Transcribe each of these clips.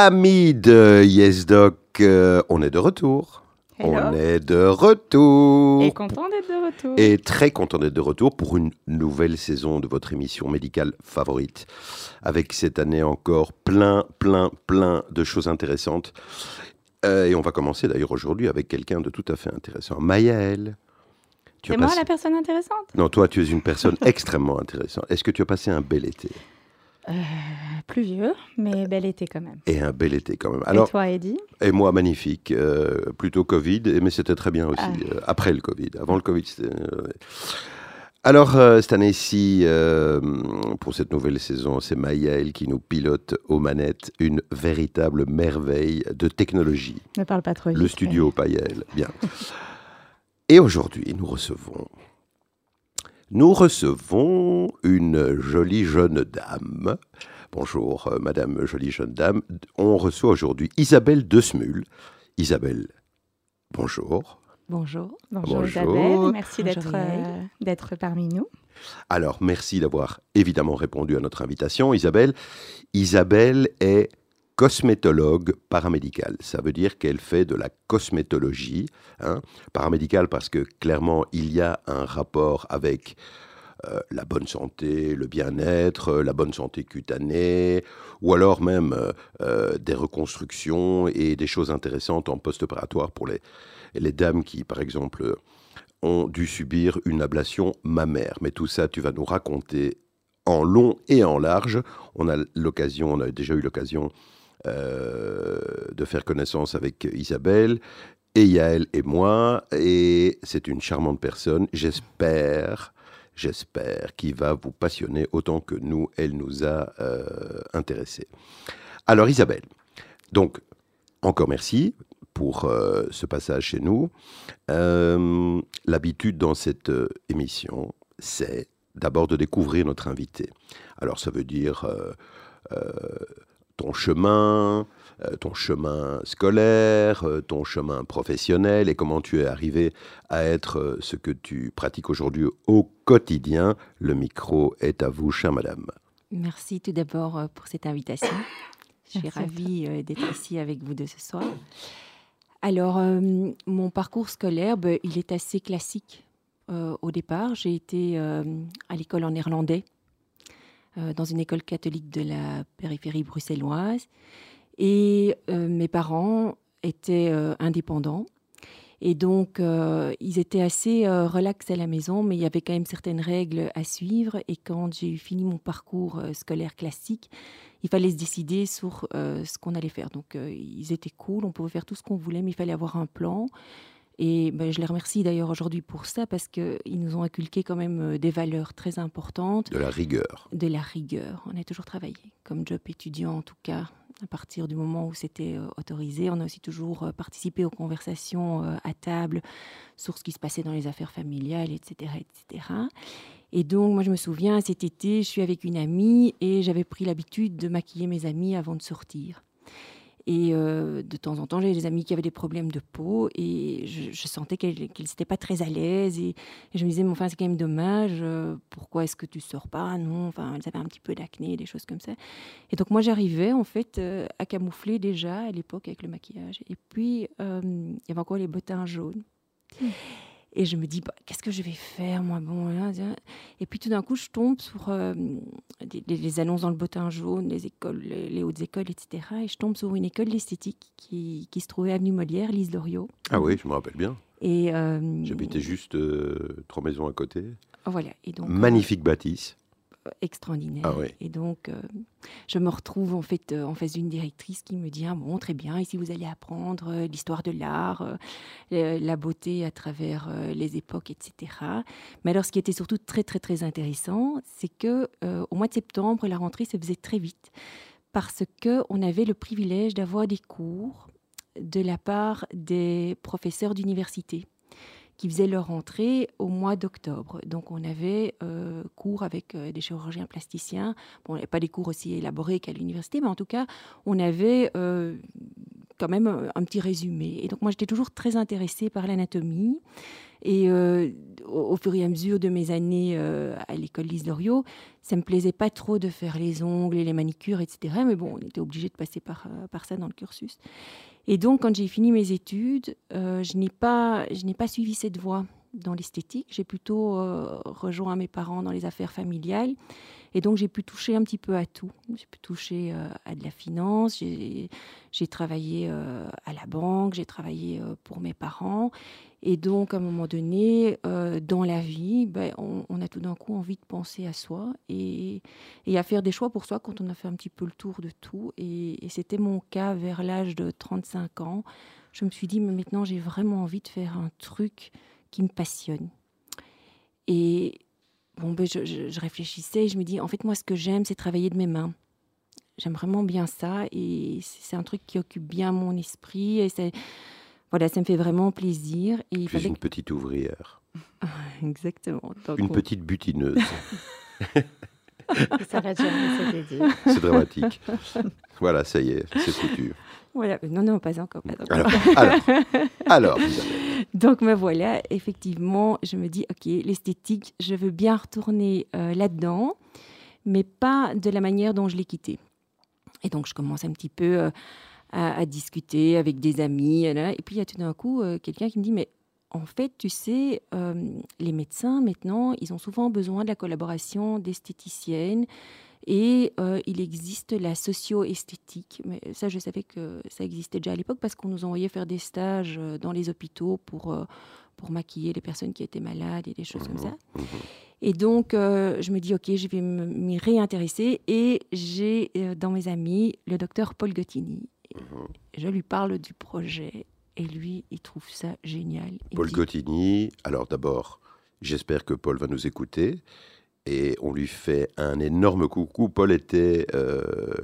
Amis de YesDoc, euh, on est de retour. Hello. On est de retour. Et content d'être de retour. Et très content d'être de retour pour une nouvelle saison de votre émission médicale favorite. Avec cette année encore plein, plein, plein de choses intéressantes. Euh, et on va commencer d'ailleurs aujourd'hui avec quelqu'un de tout à fait intéressant. As C'est moi passé- la personne intéressante? Non, toi, tu es une personne extrêmement intéressante. Est-ce que tu as passé un bel été? Plus vieux, mais bel été quand même. Et un bel été quand même. Et toi, Eddie Et moi, magnifique. euh, plutôt Covid, mais c'était très bien aussi. Ah. euh, après le Covid. Avant le Covid, c'était. euh. Alors, euh, cette année-ci, euh, pour cette nouvelle saison, c'est Maïaël qui nous pilote aux manettes une véritable merveille de technologie. Ne parle pas trop vite. Le studio Païel. Bien. Et aujourd'hui, nous recevons. Nous recevons une jolie jeune dame. Bonjour, euh, madame jolie jeune dame. On reçoit aujourd'hui Isabelle De Smul. Isabelle, bonjour. Bonjour. Bonjour, Bonjour. Isabelle, merci d'être euh, d'être parmi nous. Alors, merci d'avoir évidemment répondu à notre invitation, Isabelle. Isabelle est cosmétologue paramédicale. Ça veut dire qu'elle fait de la cosmétologie hein, paramédicale parce que clairement, il y a un rapport avec euh, la bonne santé, le bien-être, euh, la bonne santé cutanée, ou alors même euh, des reconstructions et des choses intéressantes en post-opératoire pour les, les dames qui, par exemple, ont dû subir une ablation mammaire. Mais tout ça, tu vas nous raconter en long et en large. On a l'occasion, on a déjà eu l'occasion de faire connaissance avec Isabelle et Yael et moi, et c'est une charmante personne. J'espère, j'espère qu'il va vous passionner autant que nous, elle nous a euh, intéressés. Alors Isabelle, donc encore merci pour euh, ce passage chez nous. Euh, L'habitude dans cette euh, émission, c'est d'abord de découvrir notre invité. Alors ça veut dire euh, euh, ton chemin, euh, ton chemin scolaire, euh, ton chemin professionnel et comment tu es arrivé à être euh, ce que tu pratiques aujourd'hui au quotidien. Le micro est à vous, chère madame. Merci tout d'abord pour cette invitation. Je suis Merci ravie d'être ici avec vous deux ce soir. Alors, euh, mon parcours scolaire, ben, il est assez classique. Euh, au départ, j'ai été euh, à l'école en néerlandais, euh, dans une école catholique de la périphérie bruxelloise. Et euh, mes parents étaient euh, indépendants. Et donc, euh, ils étaient assez euh, relax à la maison, mais il y avait quand même certaines règles à suivre. Et quand j'ai fini mon parcours euh, scolaire classique, il fallait se décider sur euh, ce qu'on allait faire. Donc, euh, ils étaient cool, on pouvait faire tout ce qu'on voulait, mais il fallait avoir un plan. Et ben, je les remercie d'ailleurs aujourd'hui pour ça, parce qu'ils nous ont inculqué quand même euh, des valeurs très importantes De la rigueur. de la rigueur. On a toujours travaillé comme job étudiant, en tout cas, à partir du moment où c'était euh, autorisé. On a aussi toujours euh, participé aux conversations à table sur ce qui se passait dans les affaires familiales, etc., etc. Et donc, moi, je me souviens, cet été, je suis avec une amie et j'avais pris l'habitude de maquiller mes amis avant de sortir. Et euh, de temps en temps, j'avais des amis qui avaient des problèmes de peau et je, sentais qu'elles n'étaient pas très à l'aise. Et, je me disais, mais enfin, c'est quand même dommage. euh, pourquoi est-ce que tu sors pas? Non, enfin, elles avaient un petit peu d'acné, des choses comme ça. Et donc, moi, j'arrivais en fait euh, à camoufler déjà à l'époque avec le maquillage. Et puis, il y avait encore les bottins jaunes. Et je me dis, bah, qu'est-ce que je vais faire, moi bon, hein, tiens. Et puis tout d'un coup, je tombe sur euh, les, les annonces dans le bottin jaune, les écoles, les, les hautes écoles, etc. Et je tombe sur une école d'esthétique qui, qui se trouvait avenue Molière, Lise Loriot. Ah oui, je me rappelle bien. Et euh, J'habitais juste euh, trois maisons à côté. voilà. Et donc, euh, Magnifique bâtisse. Extraordinaire. Ah oui. Et donc, euh, je me retrouve en fait euh, en face d'une directrice qui me dit ah bon très bien ici vous allez apprendre euh, l'histoire de l'art, la beauté à travers les époques, etc. Mais alors, ce qui était surtout très très très intéressant, c'est que au mois de septembre, la rentrée se faisait très vite parce que on avait le privilège d'avoir des cours de la part des professeurs d'université qui faisaient leur entrée au mois d'octobre. Donc on avait euh, cours avec euh, des chirurgiens plasticiens. Bon, pas des cours aussi élaborés qu'à l'université, mais en tout cas, on avait euh, quand même un petit résumé. Et donc moi, j'étais toujours très intéressée par l'anatomie. Et euh, au, fur et à mesure de mes années euh, à l'école Lise Loriot, ça me plaisait pas trop de faire les ongles et les manicures, etc. Mais bon, on était obligé de passer par, euh, par ça dans le cursus. Et donc, quand j'ai fini mes études, je n'ai pas, je n'ai pas suivi cette voie dans l'esthétique. J'ai plutôt rejoint mes parents dans les affaires familiales. Et donc, j'ai pu toucher un petit peu à tout. J'ai pu toucher euh, à de la finance, j'ai travaillé euh, à la banque, j'ai travaillé euh, pour mes parents. Et donc, à un moment donné, dans la vie, ben, on, a tout d'un coup envie de penser à soi et, et, à faire des choix pour soi quand on a fait un petit peu le tour de tout. Et, et c'était mon cas vers l'âge de 35 ans. Je me suis dit, mais maintenant, j'ai vraiment envie de faire un truc qui me passionne. Et bon, ben, je, réfléchissais et je me dis, en fait, moi, ce que j'aime, c'est travailler de mes mains. J'aime vraiment bien ça et c'est un truc qui occupe bien mon esprit et c'est, voilà, ça me fait vraiment plaisir. Et il une petite ouvrière. Exactement. une petite butineuse. ça jamais, C'est dramatique. Voilà, ça y est, c'est foutu. Voilà. Non, non, pas encore. Pas encore. Alors, alors, Donc me voilà, effectivement, je me dis, ok, l'esthétique, je veux bien retourner euh, là-dedans, mais pas de la manière dont je l'ai quitté. Et donc je commence un petit peu euh, à, discuter avec des amis, et puis il y a tout d'un coup euh, quelqu'un qui me dit, mais en fait, tu sais, les médecins maintenant, ils ont souvent besoin de la collaboration d'esthéticiennes et euh, il existe la socio-esthétique. Mais ça, je savais que ça existait déjà à l'époque parce qu'on nous envoyait faire des stages euh, dans les hôpitaux pour, euh, pour maquiller les personnes qui étaient malades et des choses comme ça. Mmh, mmh. Et donc, je me dis, OK, je vais m'y réintéresser. Et j'ai dans mes amis le docteur Paul Gottini. Mmh. Je lui parle du projet et lui, il trouve ça génial. Paul Gottini, alors d'abord, j'espère que Paul va nous écouter et on lui fait un énorme coucou. Paul était euh,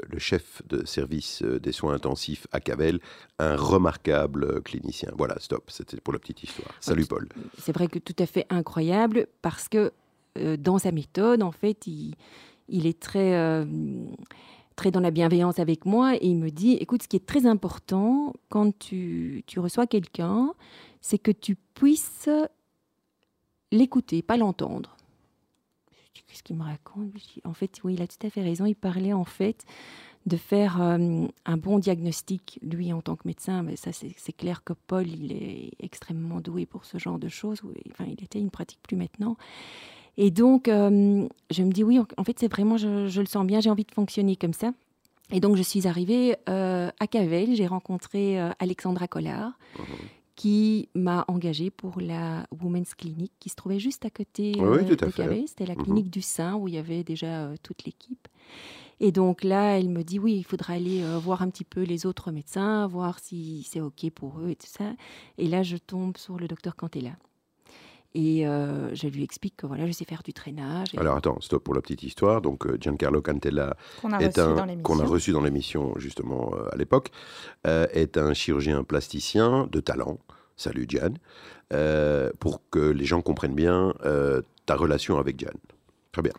le chef de service euh, des soins intensifs à Cavel, un remarquable clinicien. Voilà, stop, c'était pour la petite histoire. Salut Paul. C'est vrai que tout à fait incroyable parce que euh, dans sa méthode, en fait, il, il est très, très dans la bienveillance avec moi et il me dit, écoute, ce qui est très important quand tu, tu reçois quelqu'un, c'est que tu puisses l'écouter, pas l'entendre qu'est-ce qu'il me raconte En fait, oui, il a tout à fait raison. Il parlait en fait de faire euh, un bon diagnostic, lui en tant que médecin. Mais ça, c'est clair que Paul, il est extrêmement doué pour ce genre de choses. Enfin, il était, il ne pratique plus maintenant. Et donc, euh, je me dis, oui, en fait, c'est vraiment, je, le sens bien, j'ai envie de fonctionner comme ça. Et donc, je suis arrivée euh, à Cavel, j'ai rencontré Alexandra Collard, mmh qui m'a engagée pour la Women's Clinic qui se trouvait juste à côté oui, euh, de. C'était la mhm. clinique du sein où il y avait déjà euh, toute l'équipe. Et donc là, elle me dit oui, il faudra aller euh, voir un petit peu les autres médecins, voir si c'est OK pour eux et tout ça. Et là, je tombe sur le docteur Cantella. Et je lui explique que voilà, je sais faire du traînage. Alors attends, stop pour la petite histoire. Donc Giancarlo Cantella, qu'on a, reçu dans l'émission justement à l'époque, est un chirurgien plasticien de talent. Salut Gian. pour que les gens comprennent bien ta relation avec Gian. Très bien.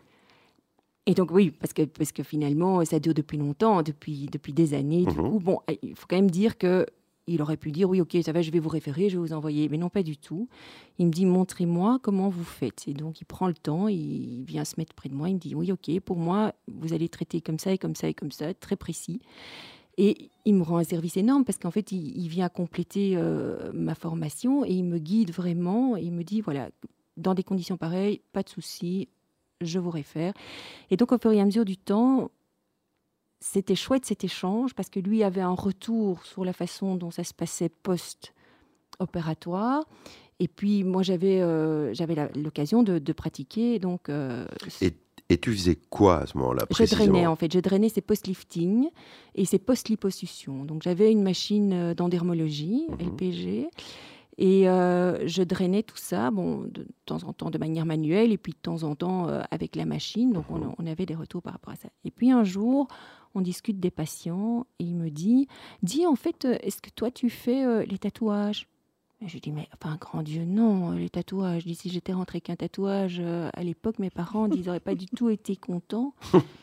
Et donc oui, parce que, parce que finalement, ça dure depuis longtemps, depuis, depuis des années. Du mmh coup, bon, il faut quand même dire que il aurait pu dire oui, ok, ça va, je vais vous référer, je vais vous envoyer. Mais non, pas du tout. Il me dit montrez-moi comment vous faites. Et donc il prend le temps, il vient se mettre près de moi, il me dit oui, ok, pour moi, vous allez traiter comme ça et comme ça et comme ça, très précis. Et il me rend un service énorme parce qu'en fait, il, vient compléter euh, ma formation et il me guide vraiment. Il me dit voilà, dans des conditions pareilles, pas de souci, je vous réfère. Et donc, au fur et à mesure du temps, c'était chouette cet échange parce que lui avait un retour sur la façon dont ça se passait post-opératoire. Et puis moi j'avais euh, j'avais l'occasion de, pratiquer donc. Euh, et, et, tu faisais quoi à ce moment-là Je drainais en fait, je drainais ces post-lifting et ces post-liposuction. Donc j'avais une machine euh, d'endermologie mhm. LPG. Et je drainais tout ça, bon, de, temps en temps de manière manuelle et puis de temps en temps avec la machine. Donc on, mhm. on, avait des retours par rapport à ça. Et puis un jour, on discute des patients et il me dit Dis en fait, euh, est-ce que toi tu fais euh, les tatouages? Je lui dis, mais enfin, grand Dieu, non, euh, les tatouages. Je dis, si j'étais rentrée qu'un tatouage à l'époque, mes parents, ils n'auraient pas du tout été contents.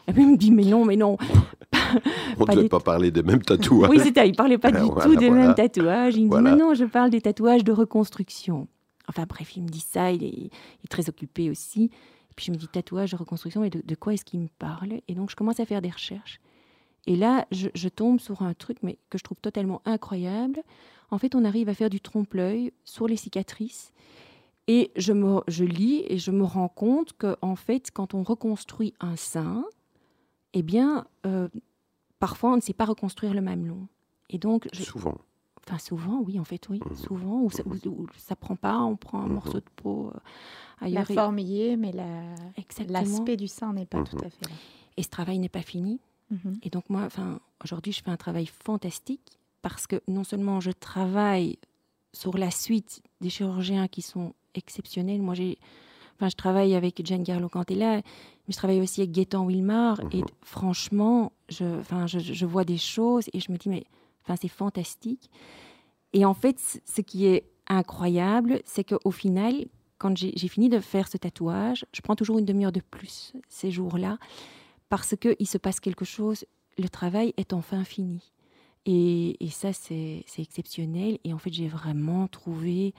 Et puis il me dit, mais non, mais non. On ne devait pas parler des mêmes tatouages. oui, c'était, il ne parlait pas du tout des mêmes tatouages. Il me dit, mais non, je parle des tatouages de reconstruction. Enfin bref, il me dit ça, il est, très occupé aussi. Et puis je me dis tatouage, reconstruction, et de, quoi est-ce qu'il me parle? Et donc je commence à faire des recherches. Et là, je, tombe sur un truc mais, que je trouve totalement incroyable. En fait, on arrive à faire du trompe-l'œil sur les cicatrices. Et je, me, je lis et je me rends compte que, en fait, quand on reconstruit un sein, eh bien, euh, parfois, on ne sait pas reconstruire le mamelon. Et donc, souvent. Enfin, souvent, oui, en fait, oui. Mmh. Souvent, ou ça, mmh. ça prend pas, on prend un mmh. morceau de peau euh, ailleurs. La forme y est, mais l'aspect du sein n'est pas tout à fait là. Et ce travail n'est pas fini. Et donc, moi, enfin, aujourd'hui, je fais un travail fantastique parce que non seulement je travaille sur la suite des chirurgiens qui sont exceptionnels. Moi, j'ai, enfin, je travaille avec Giancarlo Cantella, mais je travaille aussi avec Gaëtan Wilmar. Et franchement, je, enfin, je, je, vois des choses et je me dis, mais Enfin, c'est fantastique. Et en fait, ce qui est incroyable, c'est qu'au final, quand j'ai fini de faire ce tatouage, je prends toujours une demi-heure de plus ces jours-là, parce qu'il se passe quelque chose, le travail est enfin fini. Et, ça, c'est exceptionnel. Et en fait, j'ai vraiment trouvé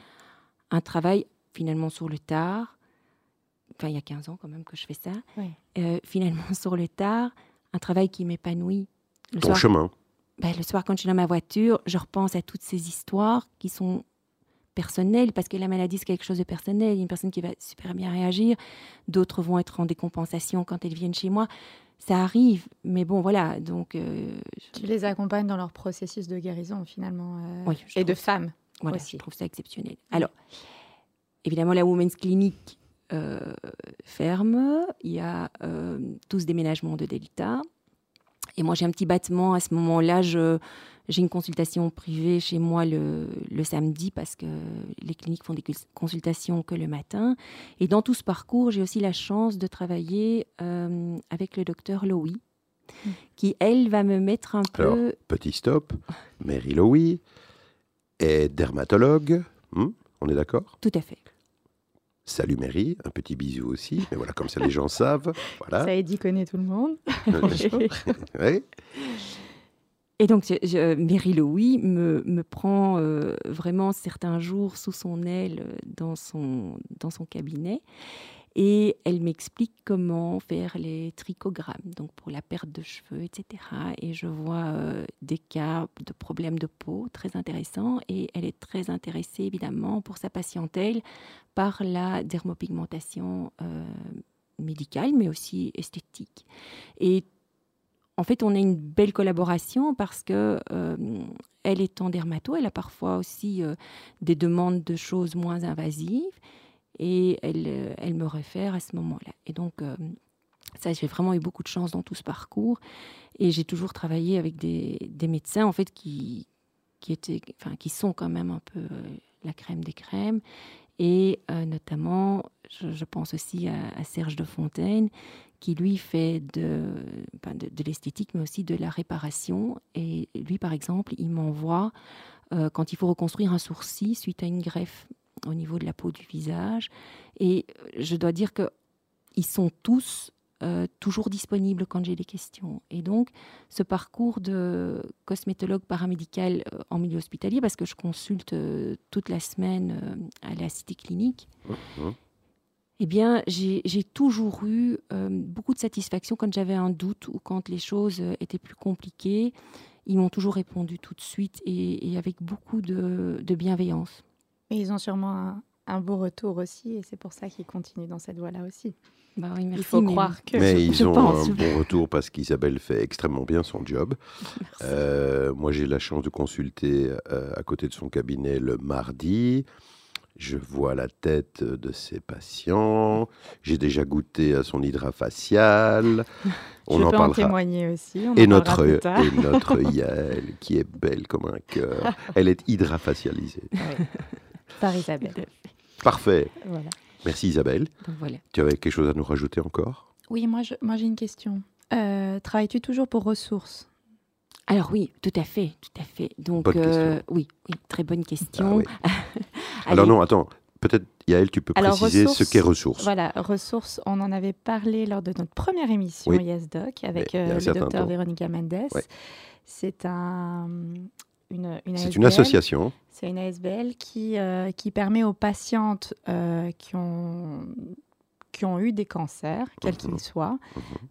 un travail finalement sur le tard. Enfin, il y a 15 ans quand même que je fais ça. Euh, finalement, sur le tard, un travail qui m'épanouit. Ton chemin. Ben, le soir, quand je suis dans ma voiture, je repense à toutes ces histoires qui sont personnelles, parce que la maladie, c'est quelque chose de personnel. Il y a une personne qui va super bien réagir, d'autres vont être en décompensation quand elles viennent chez moi. Ça arrive, mais bon, voilà. Donc, euh, tu les accompagnes dans leur processus de guérison, finalement, euh, et de femmes. Voilà, je trouve ça exceptionnel. Alors, évidemment, la Women's Clinic euh, ferme. Il y a tous ce déménagement de Delta. Et moi, j'ai un petit battement. À ce moment-là, j'ai une consultation privée chez moi le, le, samedi parce que les cliniques font des consultations que le matin. Et dans tout ce parcours, j'ai aussi la chance de travailler euh, avec le docteur Lowy, hmm. qui, elle, va me mettre un Alors, peu... Petit stop. Mary Lowy est dermatologue. Hmm, on est d'accord? Tout à fait. Salut Mary, un petit bisou aussi. Mais voilà, comme ça les gens savent. Voilà. Ça dit connaît tout le monde. oui. Et donc, je, Mary Louis me, prend euh, vraiment certains jours sous son aile dans son, dans son cabinet et elle m'explique comment faire les trichogrammes, donc pour la perte de cheveux, etc. Et je vois euh, des cas de problèmes de peau très intéressants et elle est très intéressée évidemment pour sa patientèle par la dermopigmentation euh, médicale mais aussi esthétique. Et en fait, on a une belle collaboration parce que euh, elle est en dermato, elle a parfois aussi des demandes de choses moins invasives et elle, euh, elle me réfère à ce moment-là. Et donc, euh, ça, j'ai vraiment eu beaucoup de chance dans tout ce parcours. Et j'ai toujours travaillé avec des, médecins, en fait, qui, qui, étaient, enfin, qui sont quand même un peu euh, la crème des crèmes. Et notamment, je, pense aussi à, Serge de Fontaine, qui lui fait de, de, l'esthétique, mais aussi de la réparation. Et lui, par exemple, il m'envoie, quand il faut reconstruire un sourcil suite à une greffe au niveau de la peau du visage. Et euh, je dois dire qu'ils sont tous euh, toujours disponibles quand j'ai des questions. Et donc, ce parcours de cosmétologue paramédical euh, en milieu hospitalier, parce que je consulte toute la semaine à la cité clinique, mmh, mmh. Eh bien, j'ai toujours eu beaucoup de satisfaction quand j'avais un doute ou quand les choses étaient plus compliquées. Ils m'ont toujours répondu tout de suite et, avec beaucoup de bienveillance. Et ils ont sûrement un, beau retour aussi, et c'est pour ça qu'ils continuent dans cette voie-là aussi. Bah oui, merci, Il faut croire que. Mais ils ont un bon retour parce qu'Isabelle fait extrêmement bien son job. Euh, moi, j'ai la chance de consulter euh, à côté de son cabinet le mardi. Je vois la tête de ses patients. J'ai déjà goûté à son hydrafacial. On Je en peux en témoigner aussi. et, notre, et notre Yael, qui est belle comme un cœur. Elle est hydrafacialisée. Par Isabelle. Parfait. Merci Isabelle. Tu avais quelque chose à nous rajouter encore? Oui, moi, moi j'ai une question. Euh, travailles-tu toujours pour ressources? Alors oui, tout à fait, tout à fait. Donc euh, oui, très bonne question. Ah Alors non, attends, peut-être Yael, tu peux préciser ce qu'est ressources. Voilà, ressources, on en avait parlé lors de notre première émission YesDoc avec euh, le docteur Véronica Mendes. C'est un, une, une C'est une association. C'est une ASBL qui, euh, qui permet aux patientes euh, qui, ont, qui ont eu des cancers, quels Mhm. qu'ils soient,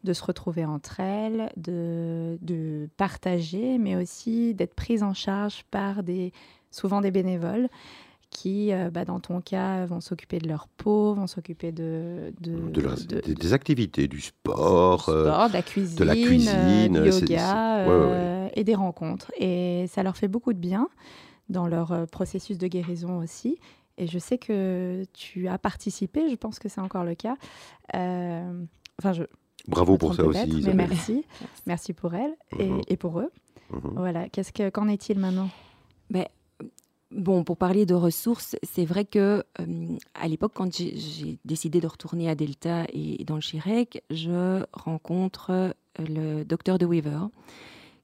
de se retrouver entre elles, de, de partager, mais aussi d'être prises en charge par des, souvent des bénévoles qui, euh, bah, dans ton cas, vont s'occuper de leur peau, vont s'occuper de, de, De leurs- de- des, activités, du sport. euh, sport, de la cuisine, de la euh, du yoga c'est- ouais, ouais, et des rencontres. Et ça leur fait beaucoup de bien dans leur processus de guérison aussi. Et je sais que tu as participé, je pense que c'est encore le cas. Euh, enfin, je Bravo pour ça aussi, mais Isabelle. merci. merci pour elles et, Mhm. et pour eux. Mhm. Voilà. Qu'est-ce que qu'en est-il maintenant? Ben, bon, pour parler de ressources, c'est vrai que euh, à l'époque, quand j'ai- j'ai décidé de retourner à Delta et dans le Chirec, je rencontre euh, le docteur de Weaver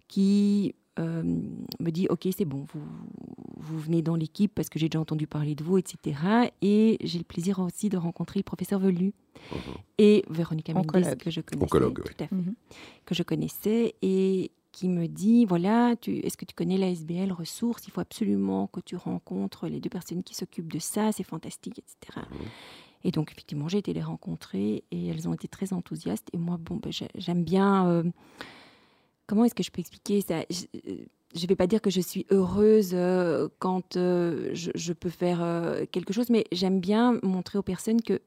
qui euh, me dit Ok, c'est bon, vous, vous venez dans l'équipe parce que j'ai déjà entendu parler de vous, etc. Et j'ai le plaisir aussi de rencontrer le professeur Velu Mhm. et Véronica Mendes, Oncologue. que je connaissais. Oncologue, oui. tout à fait Mhm. que je connaissais et qui me dit voilà, tu, est-ce que tu connais la SBL ressources? Il faut absolument que tu rencontres les deux personnes qui s'occupent de ça, c'est fantastique, etc. Mhm. Et donc, effectivement, j'ai été les rencontrer et elles ont été très enthousiastes. Et moi, bon, ben, j'ai- j'aime bien. euh, comment est-ce que je peux expliquer ça? Je ne vais pas dire que je suis heureuse euh, quand euh, je, peux faire euh, quelque chose, mais j'aime bien montrer aux personnes que,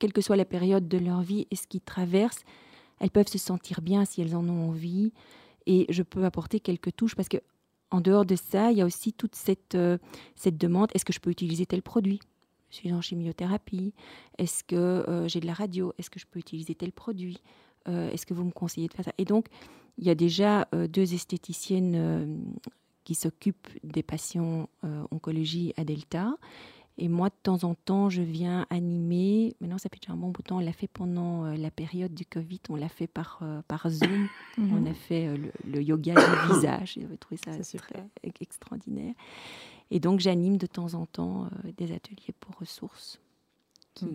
quelle que soit la période de leur vie et ce qu'ils traversent, elles peuvent se sentir bien si elles en ont envie. Et je peux apporter quelques touches parce que en dehors de ça, il y a aussi toute cette, euh, cette demande est-ce que je peux utiliser tel produit? Je suis en chimiothérapie. Est-ce que euh, j'ai de la radio? Est-ce que je peux utiliser tel produit? Euh, Est-ce que vous me conseillez de faire ça? Et donc, il y a déjà euh, deux esthéticiennes euh, qui s'occupent des patients euh, oncologie à Delta. Et moi, de temps en temps, je viens animer. Maintenant, ça fait déjà un bon bout de temps. On l'a fait pendant euh, la période du Covid. On l'a fait par, euh, par Zoom. Mhm. On a fait euh, le, le yoga du visage. J'avais trouvé ça très extraordinaire. Et donc, j'anime de temps en temps euh, des ateliers pour ressources qui,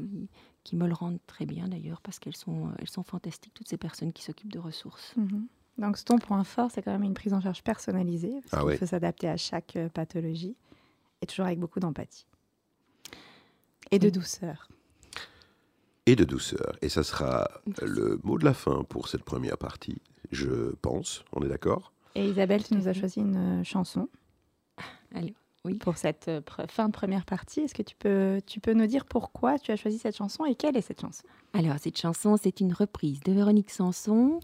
qui me le rendent très bien d'ailleurs parce qu'elles sont, euh, elles sont fantastiques, toutes ces personnes qui s'occupent de ressources. Mhm. Donc, ton point fort, c'est quand même une prise en charge personnalisée, parce Ah qu'il ouais. faut s'adapter à chaque euh, pathologie, et toujours avec beaucoup d'empathie. Et de Oui. douceur. Et de douceur. Et ça sera le mot de la fin pour cette première partie, je pense. On est d'accord? Et Isabelle, tu nous as choisi une euh, chanson Allez, oui. pour cette euh, pre- fin de première partie. Est-ce que tu peux, tu peux nous dire pourquoi tu as choisi cette chanson et quelle est cette chanson? Alors, cette chanson, c'est une reprise de Véronique Sanson.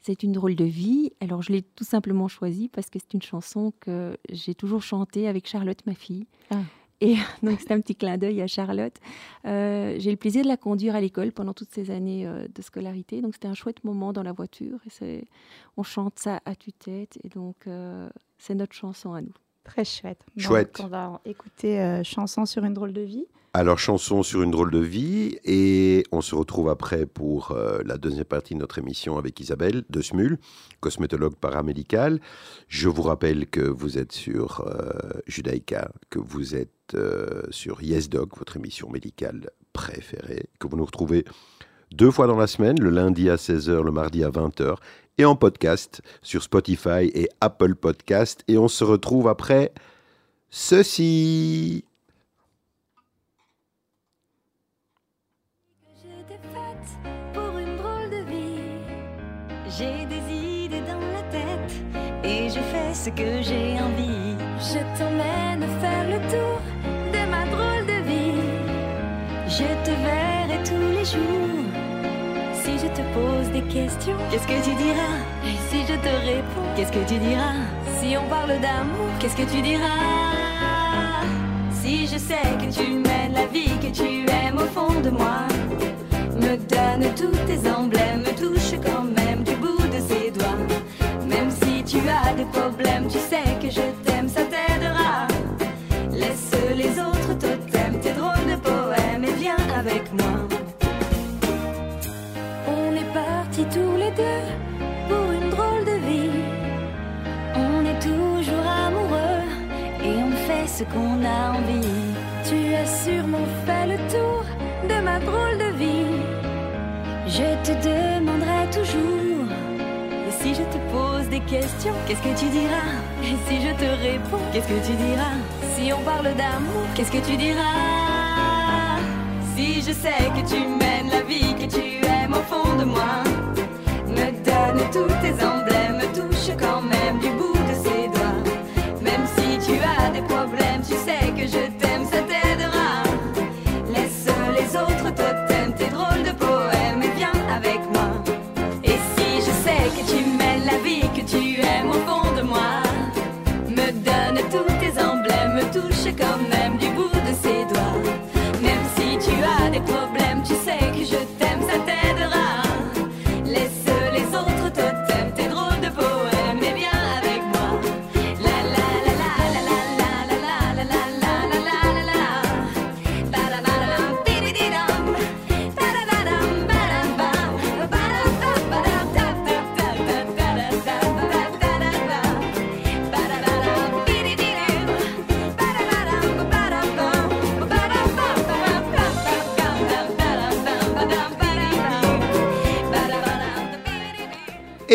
C'est une drôle de vie. Alors, je l'ai tout simplement choisie parce que c'est une chanson que j'ai toujours chantée avec Charlotte, ma fille. Ah. Et donc, c'est un petit clin d'œil à Charlotte. Euh, j'ai eu le plaisir de la conduire à l'école pendant toutes ces années euh, de scolarité. Donc, c'était un chouette moment dans la voiture. Et on chante ça à tue-tête. Et donc, euh, c'est notre chanson à nous. Très chouette. Chouette. Donc, on va écouter euh, Chanson sur une drôle de vie. Alors, chanson sur une drôle de vie, et on se retrouve après pour euh, la deuxième partie de notre émission avec Isabelle de Smul, cosmétologue paramédicale. Je vous rappelle que vous êtes sur euh, Judaïka, que vous êtes euh, sur YesDoc, votre émission médicale préférée, que vous nous retrouvez deux fois dans la semaine, le lundi à 16h, le mardi à 20h, et en podcast sur Spotify et Apple Podcast. Et on se retrouve après ceci. Faite pour une drôle de vie. J'ai des idées dans la tête et je fais ce que j'ai envie. Je t'emmène faire le tour de ma drôle de vie. Je te verrai tous les jours. Te pose des questions, qu'est-ce que tu diras? Et si je te réponds, qu'est-ce que tu diras? Si on parle d'amour, qu'est-ce que tu diras? Si je sais que tu mènes la vie que tu aimes au fond de moi, me donne tous tes emblèmes, me touche quand même du bout de ses doigts. Même si tu as des problèmes, tu sais que je t'aime, ça t'aidera. Laisse les autres totems, tes drôles de poèmes et viens avec moi. Tous les deux pour une drôle de vie. On est toujours amoureux et on fait ce qu'on a envie. Tu as sûrement fait le tour de ma drôle de vie. Je te demanderai toujours. Et si je te pose des questions, qu'est-ce que tu diras? Et si je te réponds, qu'est-ce que tu diras? Si on parle d'amour, qu'est-ce que tu diras? Si je sais que tu mènes la vie que tu aimes au fond de moi, que je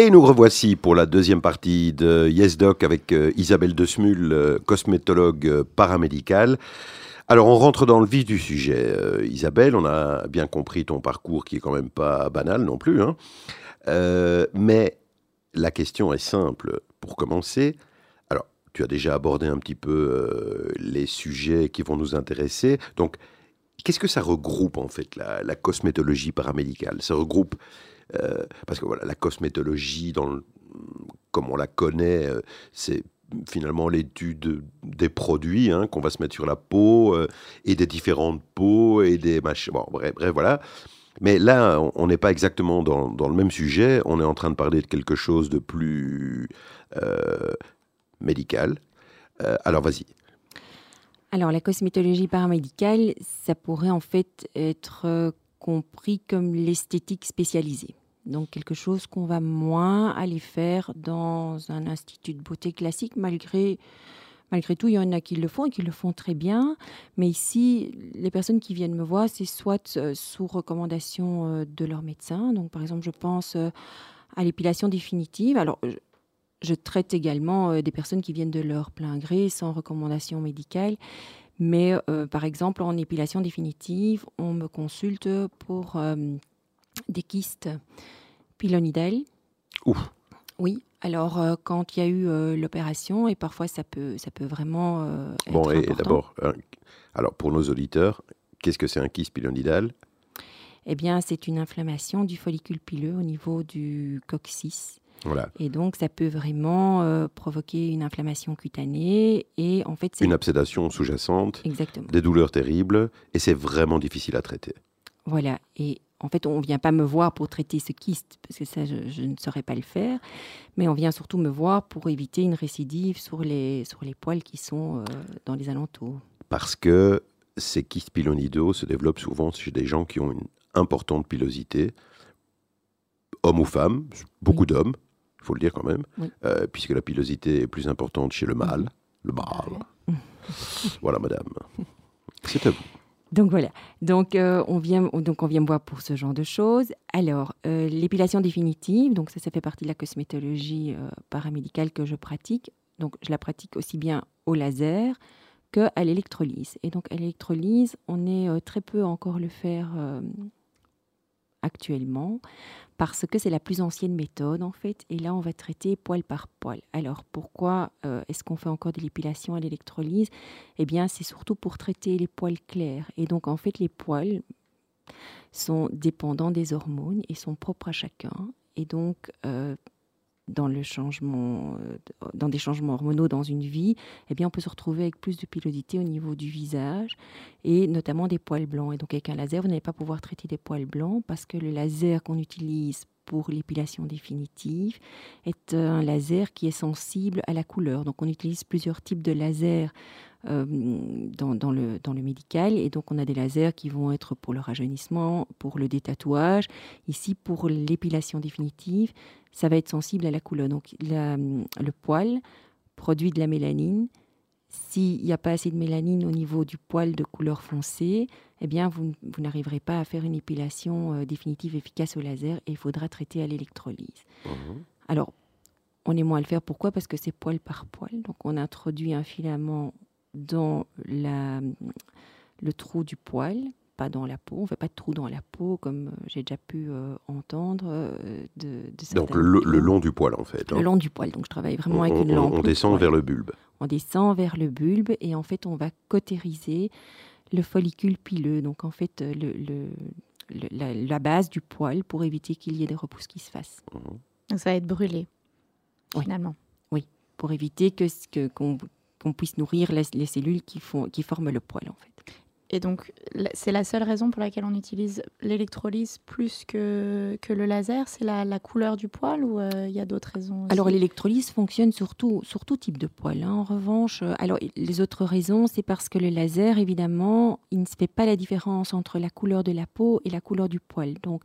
Et nous revoici pour la deuxième partie de Yes Doc avec euh, Isabelle De Smul, euh, cosmétologue euh, paramédicale. Alors on rentre dans le vif du sujet. Euh, Isabelle, on a bien compris ton parcours qui est quand même pas banal non plus. hein. Mais la question est simple. Pour commencer, alors tu as déjà abordé un petit peu les sujets qui vont nous intéresser. Donc qu'est-ce que ça regroupe en fait la, la cosmétologie paramédicale? Ça regroupe parce que voilà, la cosmétologie, comme on la connaît, euh, c'est finalement l'étude des produits hein, qu'on va se mettre sur la peau euh, et des différentes peaux et des machins. Bref, voilà. Mais là, on- n'est pas exactement dans, le même sujet. On est en train de parler de quelque chose de plus euh, médical. Euh, alors, vas-y. Alors, la cosmétologie paramédicale, ça pourrait en fait être euh, compris comme l'esthétique spécialisée. Donc, quelque chose qu'on va moins aller faire dans un institut de beauté classique, malgré, malgré tout, il y en a qui le font et qui le font très bien. Mais ici, les personnes qui viennent me voir, c'est soit euh, sous recommandation euh, de leur médecin. Donc, par exemple, je pense euh, à l'épilation définitive. Alors, je, traite également des personnes qui viennent de leur plein gré, sans recommandation médicale. Mais euh, par exemple, en épilation définitive, on me consulte pour euh, des kystes pylonidales. Ouf. Oui. Alors, euh, quand il y a eu l'opération, et parfois ça peut, ça peut vraiment être Bon, et, et d'abord, alors pour nos auditeurs, qu'est-ce que c'est un kyste pylonidal? Eh bien, c'est une inflammation du follicule pileux au niveau du coccyx. Voilà. Et donc, ça peut vraiment euh, provoquer une inflammation cutanée. Et en fait, c'est Une absédation sous-jacente, des douleurs terribles, et c'est vraiment difficile à traiter. Voilà. Et en fait, on ne vient pas me voir pour traiter ce kyste, parce que ça, je, je ne saurais pas le faire. Mais on vient surtout me voir pour éviter une récidive sur les, sur les poils qui sont euh, dans les alentours. Parce que ces kystes pylonidaux se développent souvent chez des gens qui ont une importante pilosité, hommes ou femmes, beaucoup Oui. d'hommes, faut le dire quand même, Oui. euh, puisque la pilosité est plus importante chez le mâle. Le mâle. voilà, madame. C'est à vous. Donc voilà. Donc, euh, on vient, donc on vient me voir pour ce genre de choses. Alors, euh, l'épilation définitive, donc ça, ça fait partie de la cosmétologie euh, paramédicale que je pratique. Donc, je la pratique aussi bien au laser qu'à l'électrolyse. Et donc, à l'électrolyse, on est très peu encore le faire actuellement parce que c'est la plus ancienne méthode en fait. Et là, on va traiter poil par poil. Alors, pourquoi euh, est-ce qu'on fait encore de l'épilation à l'électrolyse? Eh bien, c'est surtout pour traiter les poils clairs. Et donc, en fait, les poils sont dépendants des hormones et sont propres à chacun. Et donc, euh, dans, le changement, euh, dans des changements hormonaux dans une vie, eh bien, on peut se retrouver avec plus de pilosité au niveau du visage et notamment des poils blancs. Et donc, avec un laser, vous n'allez pas pouvoir traiter des poils blancs parce que le laser qu'on utilise pour l'épilation définitive est un laser qui est sensible à la couleur. Donc, on utilise plusieurs types de lasers euh, dans, dans le, dans le médical. Et donc, on a des lasers qui vont être pour le rajeunissement, pour le détatouage. Ici, pour l'épilation définitive, ça va être sensible à la couleur. Donc, la- le poil produit de la mélanine. S'il n'y a pas assez de mélanine au niveau du poil de couleur foncée, eh bien, vous, vous n'arriverez pas à faire une épilation euh, définitive efficace au laser et il faudra traiter à l'électrolyse. Mhm. Alors, on est moins à le faire. Pourquoi? Parce que c'est poil par poil. Donc on introduit un filament dans la, le trou du poil, pas dans la peau. On ne fait pas de trou dans la peau, comme euh, j'ai déjà pu euh, entendre. Euh, de, Donc le, long du poil, en fait. Le hein. long du poil. Donc je travaille vraiment avec une lampe. On descend vers le bulbe. On descend vers le bulbe et en fait on va cautériser le follicule pileux. Donc en fait le, la, base du poil pour éviter qu'il y ait des repousses qui se fassent. Mhm. Donc ça va être brûlé, finalement. Oui, pour éviter que qu'on puisse nourrir les, les, cellules qui, font, qui forment le poil en fait. Et donc, c'est la seule raison pour laquelle on utilise l'électrolyse plus que, que le laser C'est la, couleur du poil ou euh, il y a d'autres raisons Alors, l'électrolyse fonctionne surtout sur tout type de poil. Hein. En revanche, euh, alors les autres raisons, c'est parce que le laser, évidemment, il ne se fait pas la différence entre la couleur de la peau et la couleur du poil. Donc,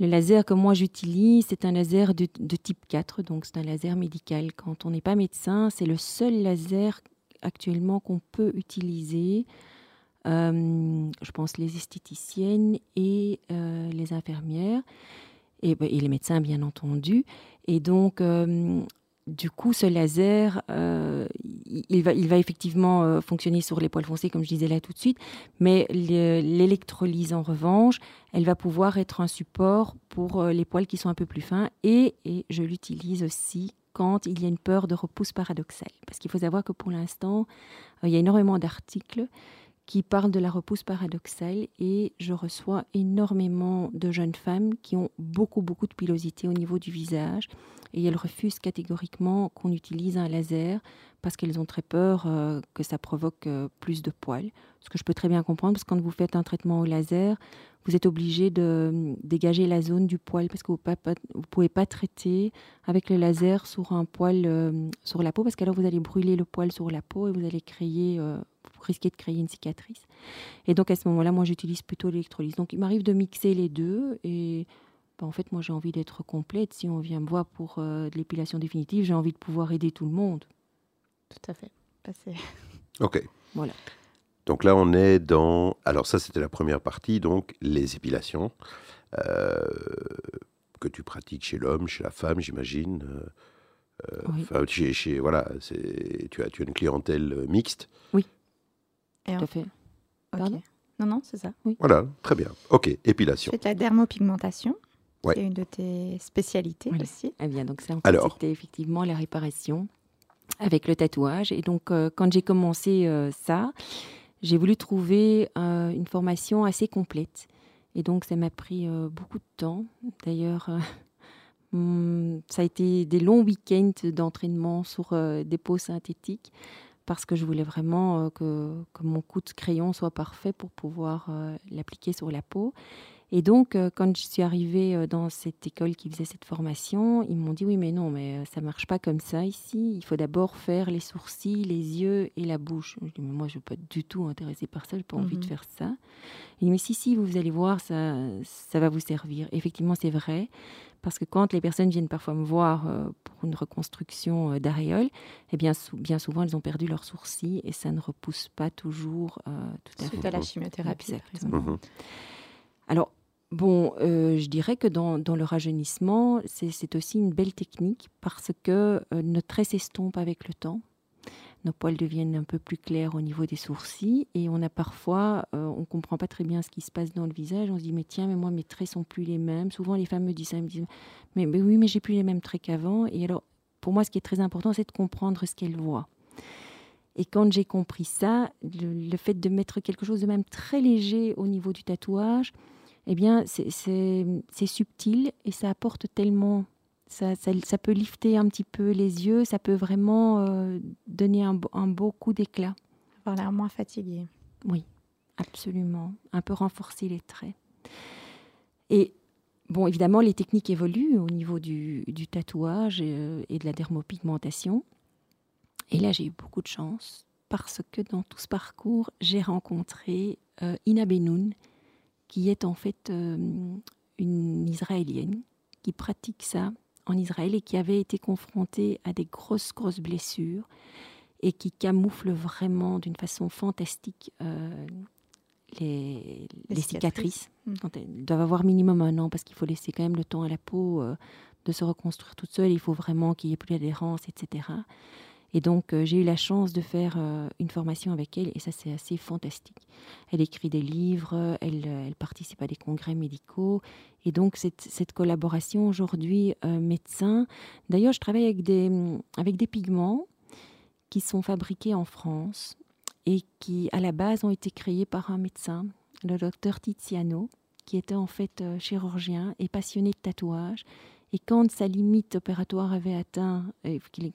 le laser que moi j'utilise, c'est un laser de, type 4, donc c'est un laser médical. Quand on n'est pas médecin, c'est le seul laser actuellement qu'on peut utiliser euh, je pense les esthéticiennes et euh, les infirmières, et, bah, et, les médecins bien entendu. Et donc, euh, du coup, ce laser, il, va, il va effectivement fonctionner sur les poils foncés, comme je disais là tout de suite, mais l'électrolyse, en revanche, elle va pouvoir être un support pour les poils qui sont un peu plus fins, et, et je l'utilise aussi quand il y a une peur de repousse paradoxale. Parce qu'il faut savoir que pour l'instant, il y a énormément d'articles qui parle de la repousse paradoxale et je reçois énormément de jeunes femmes qui ont beaucoup beaucoup de pilosité au niveau du visage et elles refusent catégoriquement qu'on utilise un laser parce qu'elles ont très peur euh, que ça provoque euh, plus de poils. Ce que je peux très bien comprendre parce que quand vous faites un traitement au laser, vous êtes obligé de hum, dégager la zone du poil parce que vous ne pouvez pas traiter avec le laser sur un poil euh, sur la peau parce qu'alors vous allez brûler le poil sur la peau et vous allez créer risquer de créer une cicatrice. Et donc à ce moment-là, moi j'utilise plutôt l'électrolyse. Donc il m'arrive de mixer les deux et bah, en fait moi j'ai envie d'être complète. Si on vient me voir pour de l'épilation définitive, j'ai envie de pouvoir aider tout le monde. Tout à fait. Ok. Voilà. Donc là on est dans... Alors ça c'était la première partie, donc les épilations. Euh, que tu pratiques chez l'homme, chez la femme, j'imagine. Euh, chez, chez, voilà, tu as, tu as une clientèle mixte. Oui. Tout à fait. Pardon? Non, non, c'est ça. Oui. Voilà, très bien. Ok, épilation. C'est la dermopigmentation. C'est une de tes spécialités aussi. Eh bien, donc ça, c'était effectivement la réparation avec le tatouage. Et donc, euh, quand j'ai commencé euh, ça, j'ai voulu trouver euh, une formation assez complète. Et donc, ça m'a pris beaucoup de temps. D'ailleurs, hmm, ça a été des longs week-ends d'entraînement sur des peaux synthétiques parce que je voulais vraiment que, mon coup de crayon soit parfait pour pouvoir l'appliquer sur la peau. Et donc, euh, quand je suis arrivée dans cette école qui faisait cette formation, ils m'ont dit oui, mais non, mais ça marche pas comme ça ici. Il faut d'abord faire les sourcils, les yeux et la bouche. Je dis mais moi, je ne suis pas du tout intéressée par ça. J'ai pas envie de mhm. faire ça. Il dit mais si, si, vous allez voir, ça, ça va vous servir. effectivement, c'est vrai. Parce que quand les personnes viennent parfois me voir euh, pour une reconstruction euh, d'aréole, eh bien, bien souvent, elles ont perdu leurs sourcils et ça ne repousse pas toujours euh, tout à Suite à la chimiothérapie. Exactement. Alors, bon, je dirais que dans, le rajeunissement, c'est aussi une belle technique parce que notre trait s'estompe avec le temps nos poils deviennent un peu plus clairs au niveau des sourcils et on a parfois, euh, on comprend pas très bien ce qui se passe dans le visage. On se dit mais tiens, mais moi mes traits sont plus les mêmes. Souvent les femmes me disent ça, me disent mais, mais oui, mais j'ai plus les mêmes traits qu'avant. Et alors pour moi, ce qui est très important, c'est de comprendre ce qu'elles voient. Et quand j'ai compris ça, le, fait de mettre quelque chose de même très léger au niveau du tatouage, eh bien, c'est subtil et ça apporte tellement ça, ça, peut lifter un petit peu les yeux, ça peut vraiment euh, donner un, un, beau coup d'éclat. Avoir l'air moins fatigué. Oui, absolument. Un peu renforcer les traits. Et bon, évidemment, les techniques évoluent au niveau du, du tatouage et, euh, et, de la dermopigmentation. Et là, j'ai eu beaucoup de chance parce que dans tout ce parcours, j'ai rencontré euh, Ina Benoun, qui est en fait une Israélienne qui pratique ça en Israël et qui avait été confronté à des grosses, grosses blessures et qui camoufle vraiment d'une façon fantastique euh, les, les, cicatrices. Mmh. Elles doivent avoir minimum un an parce qu'il faut laisser quand même le temps à la peau euh, de se reconstruire toute seule. Il faut vraiment qu'il y ait plus d'adhérence, etc. Et donc, euh, j'ai eu la chance de faire euh, une formation avec elle, et ça, c'est assez fantastique. Elle écrit des livres, elle, euh, participe à des congrès médicaux, et donc cette, cette collaboration aujourd'hui médecin. D'ailleurs, je travaille avec des, avec des pigments qui sont fabriqués en France et qui, à la base, ont été créés par un médecin, le docteur Tiziano, qui était en fait chirurgien et passionné de tatouage et quand sa limite opératoire avait atteint, euh, qu'il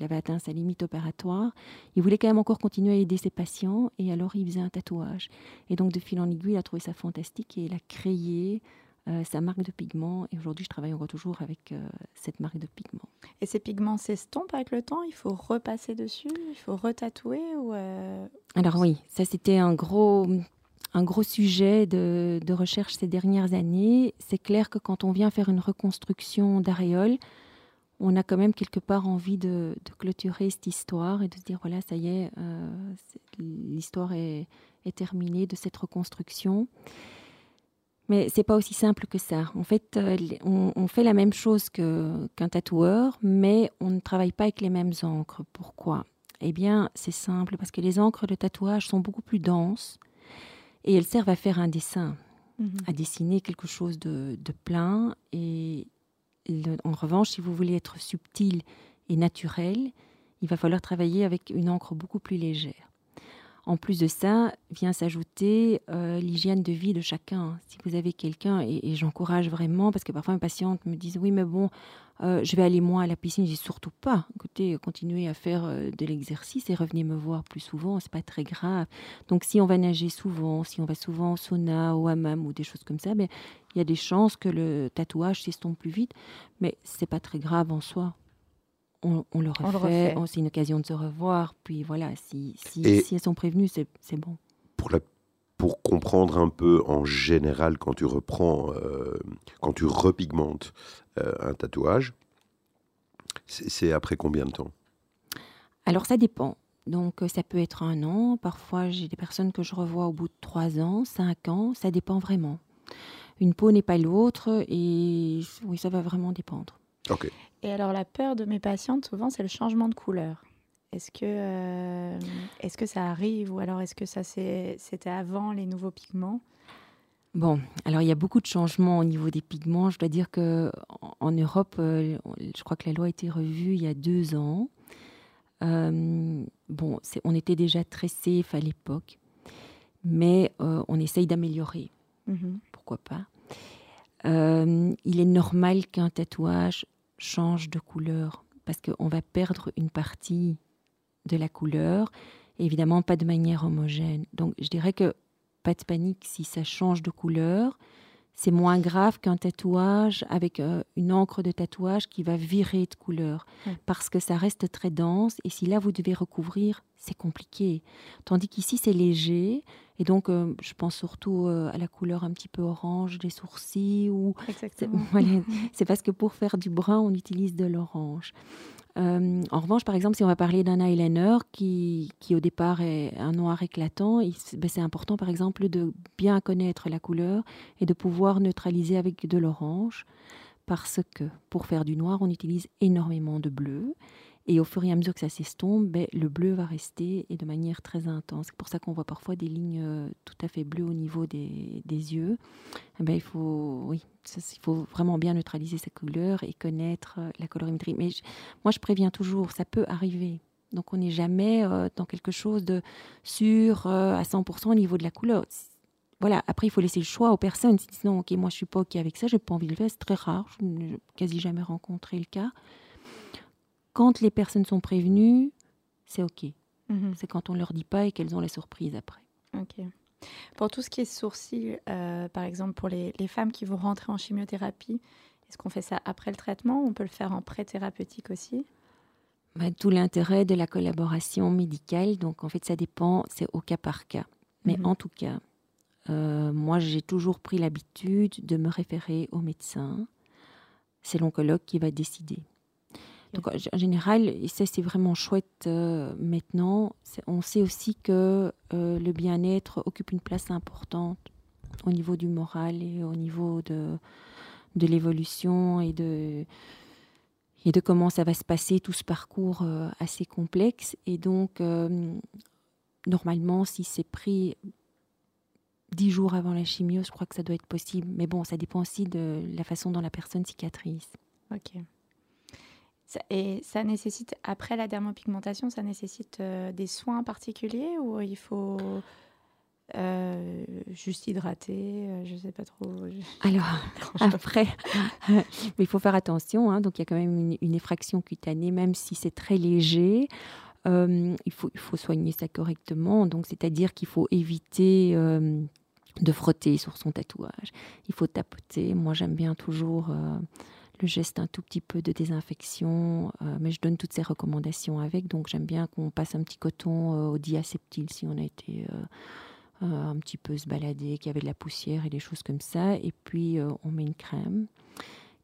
avait atteint sa limite opératoire, il voulait quand même encore continuer à aider ses patients et alors il faisait un tatouage. Et donc de fil en aiguille, il a trouvé ça fantastique et il a créé euh, sa marque de pigments. Et aujourd'hui, je travaille encore toujours avec euh, cette marque de pigments. Et ces pigments s'estompent avec le temps? Il faut repasser dessus? Il faut retatouer? Ou Alors oui, ça c'était un gros un gros sujet de, recherche ces dernières années. C'est clair que quand on vient faire une reconstruction d'aréole, on a quand même quelque part envie de, clôturer cette histoire et de se dire voilà, ça y est, euh, l'histoire est, terminée de cette reconstruction. Mais c'est pas aussi simple que ça. En fait, euh, on, fait la même chose qu'un tatoueur, mais on ne travaille pas avec les mêmes encres. Pourquoi? Eh bien, c'est simple parce que les encres de tatouage sont beaucoup plus denses et elles servent à faire un dessin, mhm. à dessiner quelque chose de, plein. Et en revanche, si vous voulez être subtil et naturel, il va falloir travailler avec une encre beaucoup plus légère. En plus de ça, vient s'ajouter euh, l'hygiène de vie de chacun. Si vous avez quelqu'un, et, j'encourage vraiment, parce que parfois mes patientes me disent oui, mais bon, euh, je vais aller moins à la piscine. Je dis surtout pas. Écoutez, continuez à faire euh, de l'exercice et revenez me voir plus souvent. C'est pas très grave. Donc, si on va nager souvent, si on va souvent au sauna, au hammam ou des choses comme ça, ben, il y a des chances que le tatouage s'estompe plus vite. Mais c'est pas très grave en soi on, le refait, c'est une occasion de se revoir. Puis voilà, si, si, elles sont prévenues, c'est bon. Pour, la, pour comprendre un peu en général, quand tu reprends, euh, quand tu repigmentes euh, un tatouage, c'est après combien de temps? Alors ça dépend. Donc ça peut être un an, parfois j'ai des personnes que je revois au bout de trois ans, cinq ans, ça dépend vraiment. Une peau n'est pas l'autre et oui, ça va vraiment dépendre. Et alors la peur de mes patientes, souvent, c'est le changement de couleur. Est-ce que, euh, est que ça arrive ou alors est-ce que ça c'était avant les nouveaux pigments? Bon, alors il y a beaucoup de changements au niveau des pigments. Je dois dire que en Europe, euh, je crois que la loi a été revue il y a deux ans. Euh, bon, on était déjà très safe à l'époque, mais on essaye d'améliorer. Mm-hmm. Pourquoi pas? Il est normal qu'un tatouage change de couleur parce qu'on va perdre une partie de la couleur, évidemment pas de manière homogène. Donc je dirais que pas de panique si ça change de couleur. C'est moins grave qu'un tatouage avec euh, une encre de tatouage qui va virer de couleur parce que ça reste très dense et si là vous devez recouvrir, c'est compliqué. Tandis qu'ici c'est léger et donc euh, je pense surtout euh, à la couleur un petit peu orange des sourcils ou c'est parce que pour faire du brun on utilise de l'orange. Euh, en revanche, par exemple, si on va parler d'un eyeliner qui, qui, au départ est un noir éclatant, ben, c'est important, par exemple, de bien connaître la couleur et de pouvoir neutraliser avec de l'orange, parce que pour faire du noir, on utilise énormément de bleu. Et au fur et à mesure que ça s'estompe, ben, le bleu va rester et de manière très intense. C'est pour ça qu'on voit parfois des lignes euh, tout à fait bleues au niveau des, yeux. Eh ben, il, faut, oui, il faut vraiment bien neutraliser sa couleur et connaître euh, la colorimétrie. Mais moi, je préviens toujours, ça peut arriver. Donc on n'est jamais euh, dans quelque chose de sûr à 100% au niveau de la couleur. Voilà, après il faut laisser le choix aux personnes. Sinon, ok, moi je suis pas ok avec ça, j'ai pas envie de le faire, c'est très rare, je n'ai quasi jamais rencontré le cas quand les personnes sont prévenues, c'est OK. Mhm. C'est quand on ne leur dit pas et qu'elles ont la surprise après. OK. Pour tout ce qui est sourcils, euh, par exemple, pour les, femmes qui vont rentrer en chimiothérapie, est-ce qu'on fait ça après le traitement ou on peut le faire en pré-thérapeutique aussi? Bah, Tout l'intérêt de la collaboration médicale, donc en fait, ça dépend, c'est au cas par cas. Mais mhm. en tout cas, euh, moi, j'ai toujours pris l'habitude de me référer au médecin. C'est l'oncologue qui va décider. Donc, en général, et ça c'est vraiment chouette euh, maintenant, on sait aussi que euh, le bien-être occupe une place importante au niveau du moral et au niveau de, de l'évolution et de, et de comment ça va se passer, tout ce parcours euh, assez complexe. Et donc, normalement, si c'est pris dix jours avant la chimio, je crois que ça doit être possible. Mais bon, ça dépend aussi de la façon dont la personne cicatrise. Ok. Et ça nécessite, après la dermopigmentation, ça nécessite euh, des soins particuliers ou il faut euh, juste hydrater, euh, je ne sais pas trop. Alors, après, mais il faut faire attention. Hein, donc, il y a quand même une, effraction cutanée, même si c'est très léger. il, faut, il faut soigner ça correctement. Donc, c'est-à-dire qu'il faut éviter de frotter sur son tatouage. Il faut tapoter. Moi, j'aime bien toujours le geste un tout petit peu de désinfection, euh, mais je donne toutes ces recommandations avec. Donc j'aime bien qu'on passe un petit coton euh, au diaseptile si on a été euh, un petit peu se balader, qu'il y avait de la poussière et des choses comme ça. Et puis on met une crème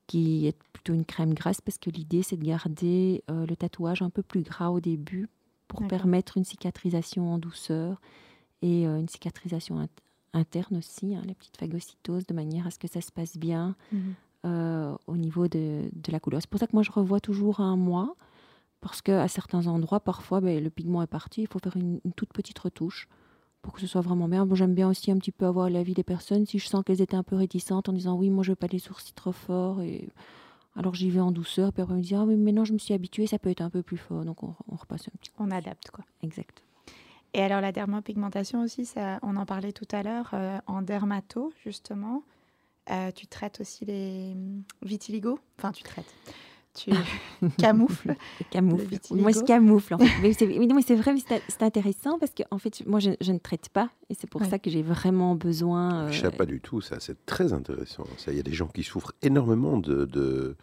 qui est plutôt une crème grasse parce que l'idée c'est de garder le tatouage un peu plus gras au début pour permettre une cicatrisation en douceur et une cicatrisation interne aussi, hein, la petite phagocytose, de manière à ce que ça se passe bien. Mhm. Euh, au niveau de, la couleur. C'est pour ça que moi, je revois toujours un mois, parce qu'à certains endroits, parfois, ben, le pigment est parti, il faut faire une, toute petite retouche pour que ce soit vraiment bien. Bon, J'aime bien aussi un petit peu avoir l'avis des personnes. Si je sens qu'elles étaient un peu réticentes en disant oui, moi je veux pas les sourcils trop forts, et alors j'y vais en douceur, puis après on me dit ah oui, maintenant je me suis habituée, ça peut être un peu plus fort, donc on, repasse un petit peu. On adapte quoi. Exact. Et alors la dermopigmentation aussi, ça, on en parlait tout à l'heure euh, en dermato justement. Euh, tu traites aussi les hum, vitiligo? Enfin, tu traites. Tu camoufles. camoufle. Moi, je camoufle. En fait. mais c'est vrai, c'est intéressant parce que en fait, moi, je, ne traite pas et c'est pour ça que j'ai vraiment besoin. Je ne sais pas du tout ça. C'est très intéressant. Il y a des gens qui souffrent énormément de, de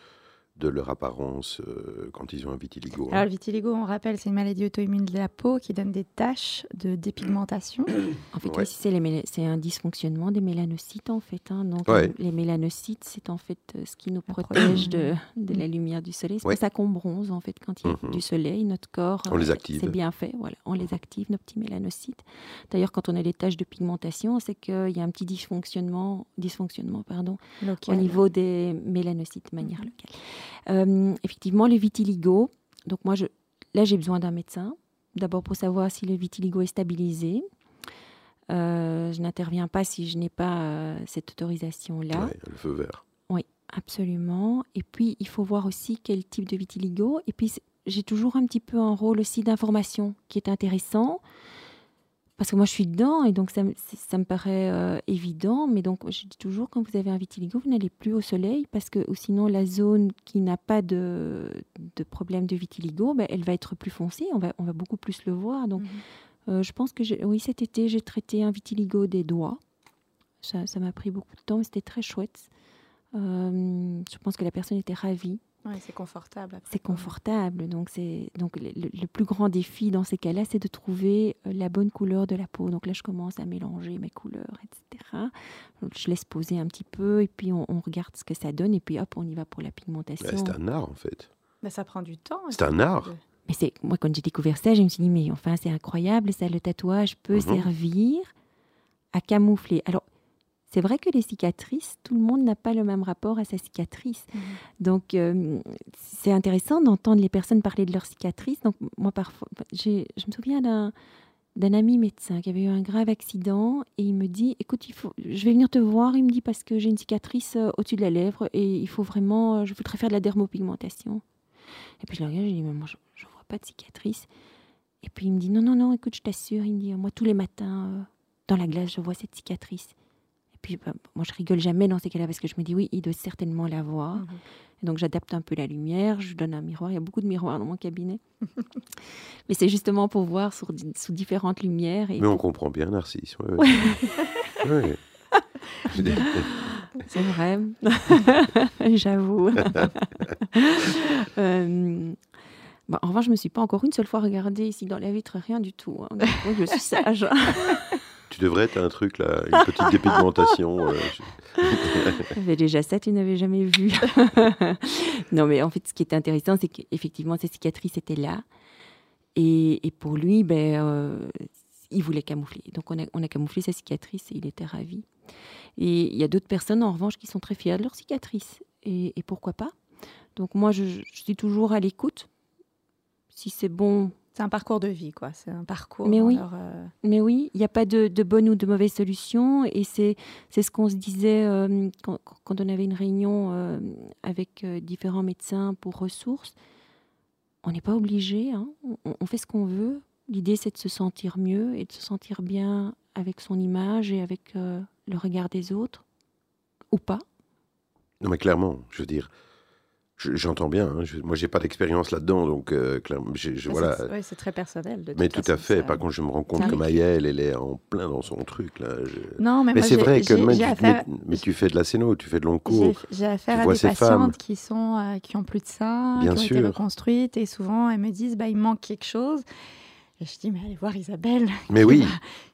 de leur apparence euh, quand ils ont un vitiligo. Hein. Alors, le vitiligo, on rappelle, c'est une maladie auto-immune de la peau qui donne des taches de dépigmentation. en fait, oui, c'est un dysfonctionnement des mélanocytes, en fait. Hein. Donc, les mélanocytes, c'est en fait euh, ce qui nous protège de, de, la lumière du soleil. C'est pour ça qu'on bronze, en fait, quand il y a mhm. du soleil. Notre corps, on les euh, active. C'est bien fait, voilà. On les active, nos petits mélanocytes. D'ailleurs, quand on a des taches de pigmentation, c'est qu'il y a un petit dysfonctionnement, dysfonctionnement pardon, au niveau des mélanocytes de manière locale. Euh, effectivement, le vitiligo. Donc moi, je, là, j'ai besoin d'un médecin. D'abord pour savoir si le vitiligo est stabilisé. Euh, je n'interviens pas si je n'ai pas euh, cette autorisation-là. le feu vert. Oui, absolument. Et puis, il faut voir aussi quel type de vitiligo. Et puis, j'ai toujours un petit peu un rôle aussi d'information qui est intéressant parce que moi je suis dedans et donc ça, ça me paraît euh, évident. Mais donc je dis toujours, quand vous avez un vitiligo, vous n'allez plus au soleil parce que sinon la zone qui n'a pas de, de, problème de vitiligo, ben, elle va être plus foncée, on va, on va beaucoup plus le voir. Donc mhm. euh, je pense que oui, cet été, j'ai traité un vitiligo des doigts. Ça m'a pris beaucoup de temps, mais c'était très chouette. Euh, je pense que la personne était ravie. Oui, c'est confortable. C'est confortable. Donc, c'est donc le, plus grand défi dans ces cas-là, c'est de trouver euh, la bonne couleur de la peau. Donc là, je commence à mélanger mes couleurs, etc. je laisse poser un petit peu et puis on, regarde ce que ça donne et puis hop, on y va pour la pigmentation. c'est un art en fait. Mais ça prend du temps. C'est un art. Mais c'est moi quand j'ai découvert ça, je me suis dit mais enfin c'est incroyable, ça le tatouage peut mhm. servir à camoufler. Alors c'est vrai que les cicatrices, tout le monde n'a pas le même rapport à sa cicatrice. Mmh. Donc, euh, c'est intéressant d'entendre les personnes parler de leurs cicatrices. Donc, moi, parfois, je me souviens d'un d'un ami médecin qui avait eu un grave accident et il me dit écoute il faut je vais venir te voir il me dit parce que j'ai une cicatrice euh, au-dessus de la lèvre et il faut vraiment euh, je voudrais faire de la dermopigmentation et puis je le regarde je dis mais moi je, ne vois pas de cicatrice et puis il me dit non non non écoute je t'assure il me dit moi tous les matins dans la glace je vois cette cicatrice puis bah, moi, je rigole jamais dans ces cas-là parce que je me dis oui, il doit certainement l'avoir. Mhm. Donc j'adapte un peu la lumière, je donne un miroir. Il y a beaucoup de miroirs dans mon cabinet. Mais c'est justement pour voir sous, sous différentes lumières. Et Mais on comprend bien Narcisse. oui. c'est vrai. J'avoue. euh, bah, en revanche, je ne me suis pas encore une seule fois regardée ici dans la vitre, rien du tout. Hein. je suis sage. Tu devrais être un truc là, une petite dépigmentation. Euh, J'avais déjà ça, tu n'avais jamais vu. non, mais en fait, ce qui était intéressant, c'est qu'effectivement, ces cicatrices étaient là. Et, pour lui, ben, euh, il voulait camoufler. Donc on a, camouflé sa cicatrice et il était ravi. Et il y a d'autres personnes, en revanche, qui sont très fières de leur cicatrice. Et, et pourquoi pas? Donc moi, je, je suis toujours à l'écoute. Si c'est bon, C'est un parcours de vie, quoi. C'est un parcours. Mais oui. leur, euh, Mais oui, il n'y a pas de, de bonne ou de mauvaise solution. Et c'est c'est ce qu'on se disait euh, quand, quand on avait une réunion euh, avec euh, différents médecins pour ressources. On n'est pas obligé, hein. on, on fait ce qu'on veut. L'idée, c'est de se sentir mieux et de se sentir bien avec son image et avec euh, le regard des autres. Ou pas. Non, mais clairement, je veux dire, j'entends bien. hein, je- moi, j'ai pas d'expérience là-dedans, donc euh, je- mais voilà. c'est- ouais, très personnel. De Mais toute tout à fait. ça- Par contre, je me rends compte ça que. Maëlle, elle est en plein dans son truc là. je- Non, mais, c'est vrai que j'ai tu, affaire- mais- mais tu fais de la scéno, tu fais de long cours. j'ai affaire Tu à vois des ces patientes femmes. qui sont euh, qui ont plus de seins, Bien qui ont été sûr. reconstruites et souvent elles me disent bah il manque quelque chose. Et je dis mais allez voir Isabelle. Mais qui oui, va-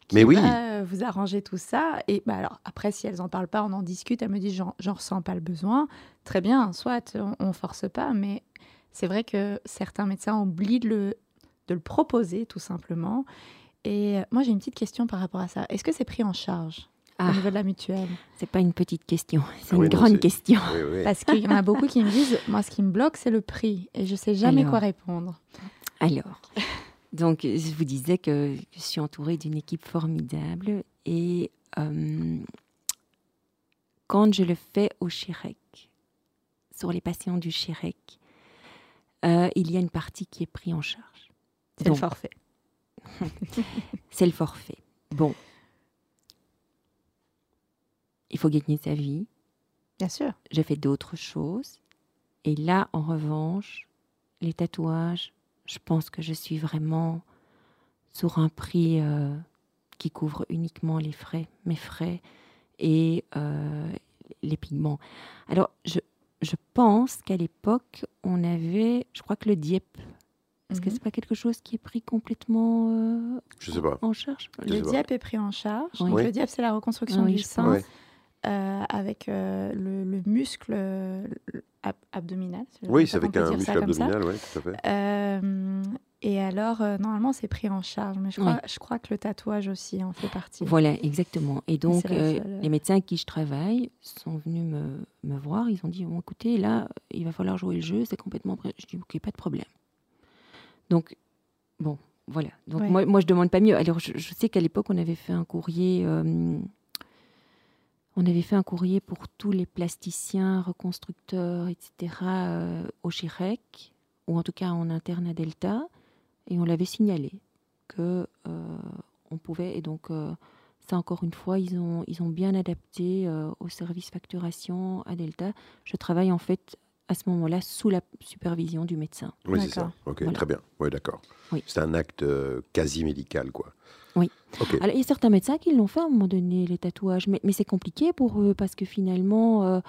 qui mais oui. va, euh, vous arranger tout ça et bah alors après si elles en parlent pas, on en discute. Elles me disent j'en ressens pas le besoin. Très bien, soit on, on force pas, mais c'est vrai que certains médecins oublient de le de le proposer tout simplement. Et euh, moi j'ai une petite question par rapport à ça. Est-ce que c'est pris en charge Ah, au niveau de la mutuelle? C'est pas une petite question, c'est Ah une non, grande question. Oui, oui. Parce qu'il y en a beaucoup qui me disent, moi, ce qui me bloque, c'est le prix. Et je sais jamais Alors. quoi répondre. Alors, donc je vous disais que je suis entourée d'une équipe formidable et euh, quand je le fais au Chirec, sur les patients du Chirec, euh, il y a une partie qui est prise en charge. C'est le forfait. C'est le forfait. Bon. Il faut gagner sa vie. Bien sûr. J'ai fait d'autres choses. Et là, en revanche, les tatouages, je pense que je suis vraiment sur un prix euh, qui couvre uniquement les frais, mes frais et euh, les pigments. Alors, je, je pense qu'à l'époque, on avait, je crois que le DIEP, est-ce que Mhm. c'est pas quelque chose qui est pris complètement euh, Je sais pas. en charge? Je sais Le pas. diap est pris en charge. Oui. Le diap, c'est la reconstruction Ah oui, du sein. Euh, avec euh, le, le muscle euh, ab- abdominal. Oui, c'est avec un muscle abdominal, oui, tout à fait. Euh, et alors, euh, normalement, c'est pris en charge. Mais je crois, je crois que le tatouage aussi en fait partie. Voilà, exactement. Et donc, euh, les médecins avec qui je travaille sont venus me, me voir. Ils ont dit bon, écoutez, là, il va falloir jouer le jeu, c'est complètement prêt. Je dis ok, pas de problème. Donc, bon, voilà. Donc, Ouais. moi, moi, je demande pas mieux. Alors, je, je sais qu'à l'époque, on avait fait un courrier. euh, on avait fait un courrier pour tous les plasticiens, reconstructeurs, etc., euh, au Chirec, ou en tout cas en interne à Delta, et on l'avait signalé que euh, on pouvait. Et donc, euh, ça encore une fois, ils ont, ils ont bien adapté au service facturation à Delta. Je travaille en fait à ce moment-là sous la supervision du médecin. Oui, c'est ça. Ok, Voilà. très bien. Oui, d'accord. Oui. C'est un acte euh, quasi médical, quoi. Oui. Ok. Alors, il y a certains médecins qui l'ont fait à un moment donné, les tatouages, mais, mais c'est compliqué pour eux parce que finalement, euh,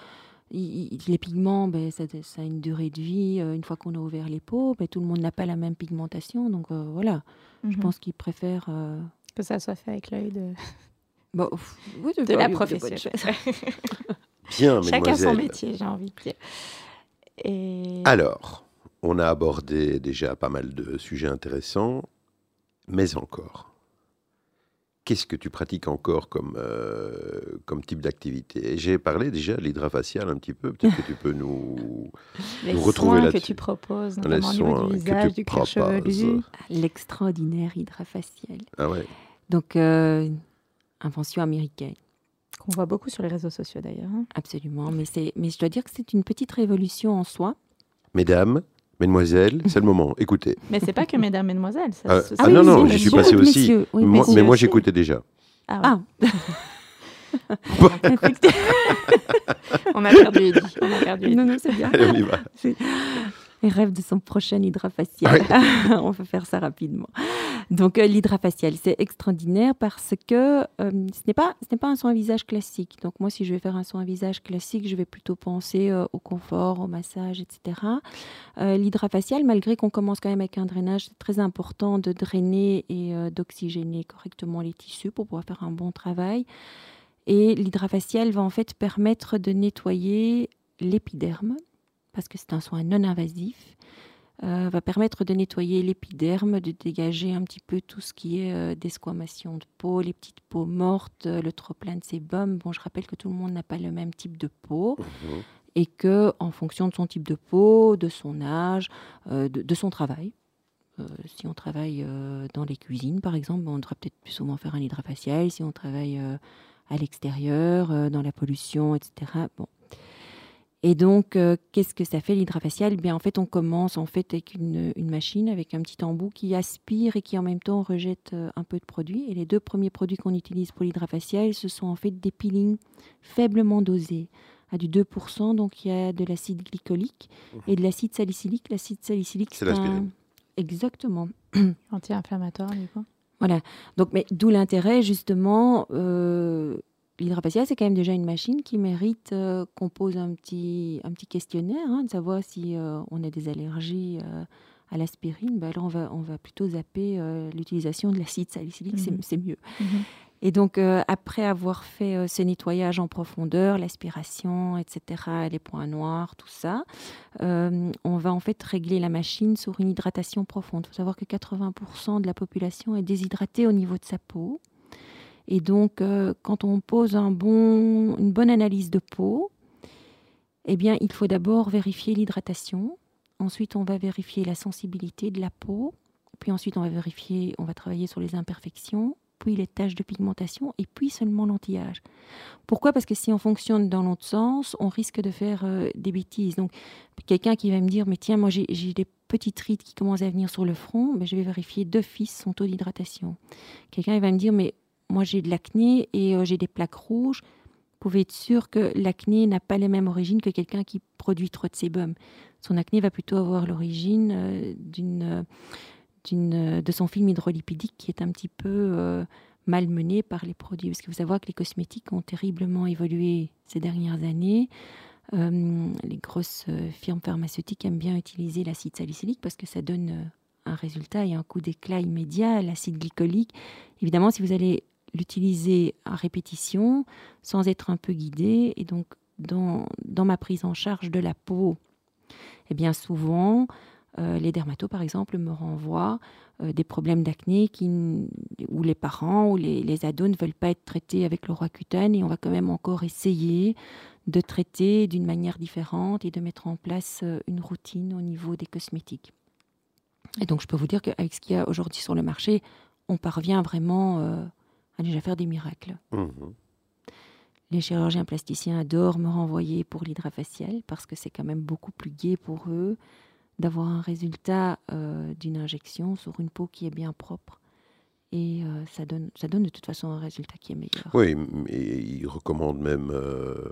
il- les pigments, ben, ça, ça a une durée de vie. euh, une fois qu'on a ouvert les peaux, ben, tout le monde n'a pas la même pigmentation. Donc euh, voilà, je Mhm. pense qu'ils préfèrent. euh, que ça soit fait avec l'œil de, bah, pff, oui, de bah, la profession. Bien, Chacun son métier, j'ai envie de dire. Et Alors, on a abordé déjà pas mal de sujets intéressants, mais encore. Qu'est-ce que tu pratiques encore comme, euh, comme type d'activité? J'ai parlé déjà de l'hydrafacial un petit peu. Peut-être que tu peux nous. les nous retrouver soins que là-dessus. tu proposes, Les notamment au niveau soins du que visage, tu du cuir chevelu. proposes. L'extraordinaire hydrafacial. Ah ouais. Donc, euh, invention américaine, Qu'on voit beaucoup sur les réseaux sociaux d'ailleurs. hein. absolument. Mais, c'est, mais je dois dire que c'est une petite révolution en soi. Mesdames, mesdemoiselles, c'est le moment. Écoutez. Mais c'est pas que mesdames, mesdemoiselles. Ça, Ah, ce- ah c'est non, non, j'y suis passé aussi. Oui, moi, mais moi, j'écoutais déjà. Ah, ouais. Ah, Ah, on a perdu Eddie. On a perdu Eddie. non, non, c'est bien. Allez, on y va. Il rêve de son prochain hydrafacial. On peut faire ça rapidement. Donc, euh, l'hydrafacial, c'est extraordinaire parce que euh, ce n'est pas, ce n'est pas un soin visage classique. Donc, moi, si je vais faire un soin visage classique, je vais plutôt penser euh, au confort, au massage, etc. Euh, l'hydrafacial, malgré qu'on commence quand même avec un drainage, c'est très important de drainer et d'oxygéner correctement les tissus pour pouvoir faire un bon travail. Et l'hydrafacial va en fait permettre de nettoyer l'épiderme parce que c'est un soin non invasif, euh, va permettre de nettoyer l'épiderme, de dégager un petit peu tout ce qui est euh, desquamation de peau, les petites peaux mortes, le trop plein de sébum. Bon, je rappelle que tout le monde n'a pas le même type de peau. Mhm. Et que, en fonction de son type de peau, de son âge, de, son travail, si on travaille dans les cuisines, par exemple, on devrait peut-être plus souvent faire un hydrafacial. Si on travaille à l'extérieur, dans la pollution, etc. Bon, et donc, euh, qu'est-ce que ça fait l'hydrafacial? Bien, en fait, on commence en fait avec une, machine, avec un petit embout qui aspire et qui en même temps rejette euh, un peu de produit. Et les deux premiers produits qu'on utilise pour l'hydrafacial, ce sont en fait des peelings faiblement dosés, à du 2%. Donc, il y a de l'acide glycolique et de l'acide salicylique. L'acide salicylique, c'est l'aspirine. Exactement. Anti-inflammatoire, du coup. Voilà. Donc, mais d'où l'intérêt justement euh, L'hydrafacial, c'est quand même déjà une machine qui mérite euh, qu'on pose un petit, un petit questionnaire, hein, de savoir si euh, on a des allergies euh, à l'aspirine. Ben, alors, on va, on va plutôt zapper l'utilisation de l'acide salicylique, c'est mhm. mieux. Mhm. Et donc, après avoir fait ce nettoyage en profondeur, l'aspiration, etc., les points noirs, tout ça, on va en fait régler la machine sur une hydratation profonde. Il faut savoir que 80% de la population est déshydratée au niveau de sa peau. Et donc, euh, quand on pose une bonne analyse de peau, eh bien, il faut d'abord vérifier l'hydratation. Ensuite, on va vérifier la sensibilité de la peau. Puis ensuite, on va vérifier, on va travailler sur les imperfections, puis les taches de pigmentation, et puis seulement l'anti-âge. Pourquoi? Parce que si on fonctionne dans l'autre sens, on risque de faire euh, des bêtises. Donc, quelqu'un qui va me dire, mais tiens, moi j'ai des petites rides qui commencent à venir sur le front, ben, je vais vérifier d'office son taux d'hydratation. Quelqu'un va me dire, mais moi j'ai de l'acné et euh, j'ai des plaques rouges, vous pouvez être sûr que l'acné n'a pas les mêmes origines que quelqu'un qui produit trop de sébum. Son acné va plutôt avoir l'origine euh, d'une, d'une, de son film hydrolipidique qui est un petit peu euh, malmené par les produits. Parce que vous savez que les cosmétiques ont terriblement évolué ces dernières années. les grosses firmes pharmaceutiques aiment bien utiliser l'acide salicylique parce que ça donne un résultat et un coup d'éclat immédiat. L'acide glycolique, évidemment, si vous allez l'utiliser à répétition sans être un peu guidé. Et donc, dans, dans ma prise en charge de la peau, eh bien souvent, euh, les dermatos, par exemple, me renvoient euh, des problèmes d'acné où les parents ou les, les, ados ne veulent pas être traités avec le roi cutane et on va quand même encore essayer de traiter d'une manière différente et de mettre en place euh, une routine au niveau des cosmétiques. Et donc, je peux vous dire qu'avec ce qu'il y a aujourd'hui sur le marché, on parvient vraiment à déjà faire des miracles. Mhm. Les chirurgiens plasticiens adorent me renvoyer pour l'hydrafacial parce que c'est quand même beaucoup plus gai pour eux d'avoir un résultat euh, d'une injection sur une peau qui est bien propre. Et euh, ça, donne, ça donne de toute façon un résultat qui est meilleur. Oui, et ils recommandent même euh,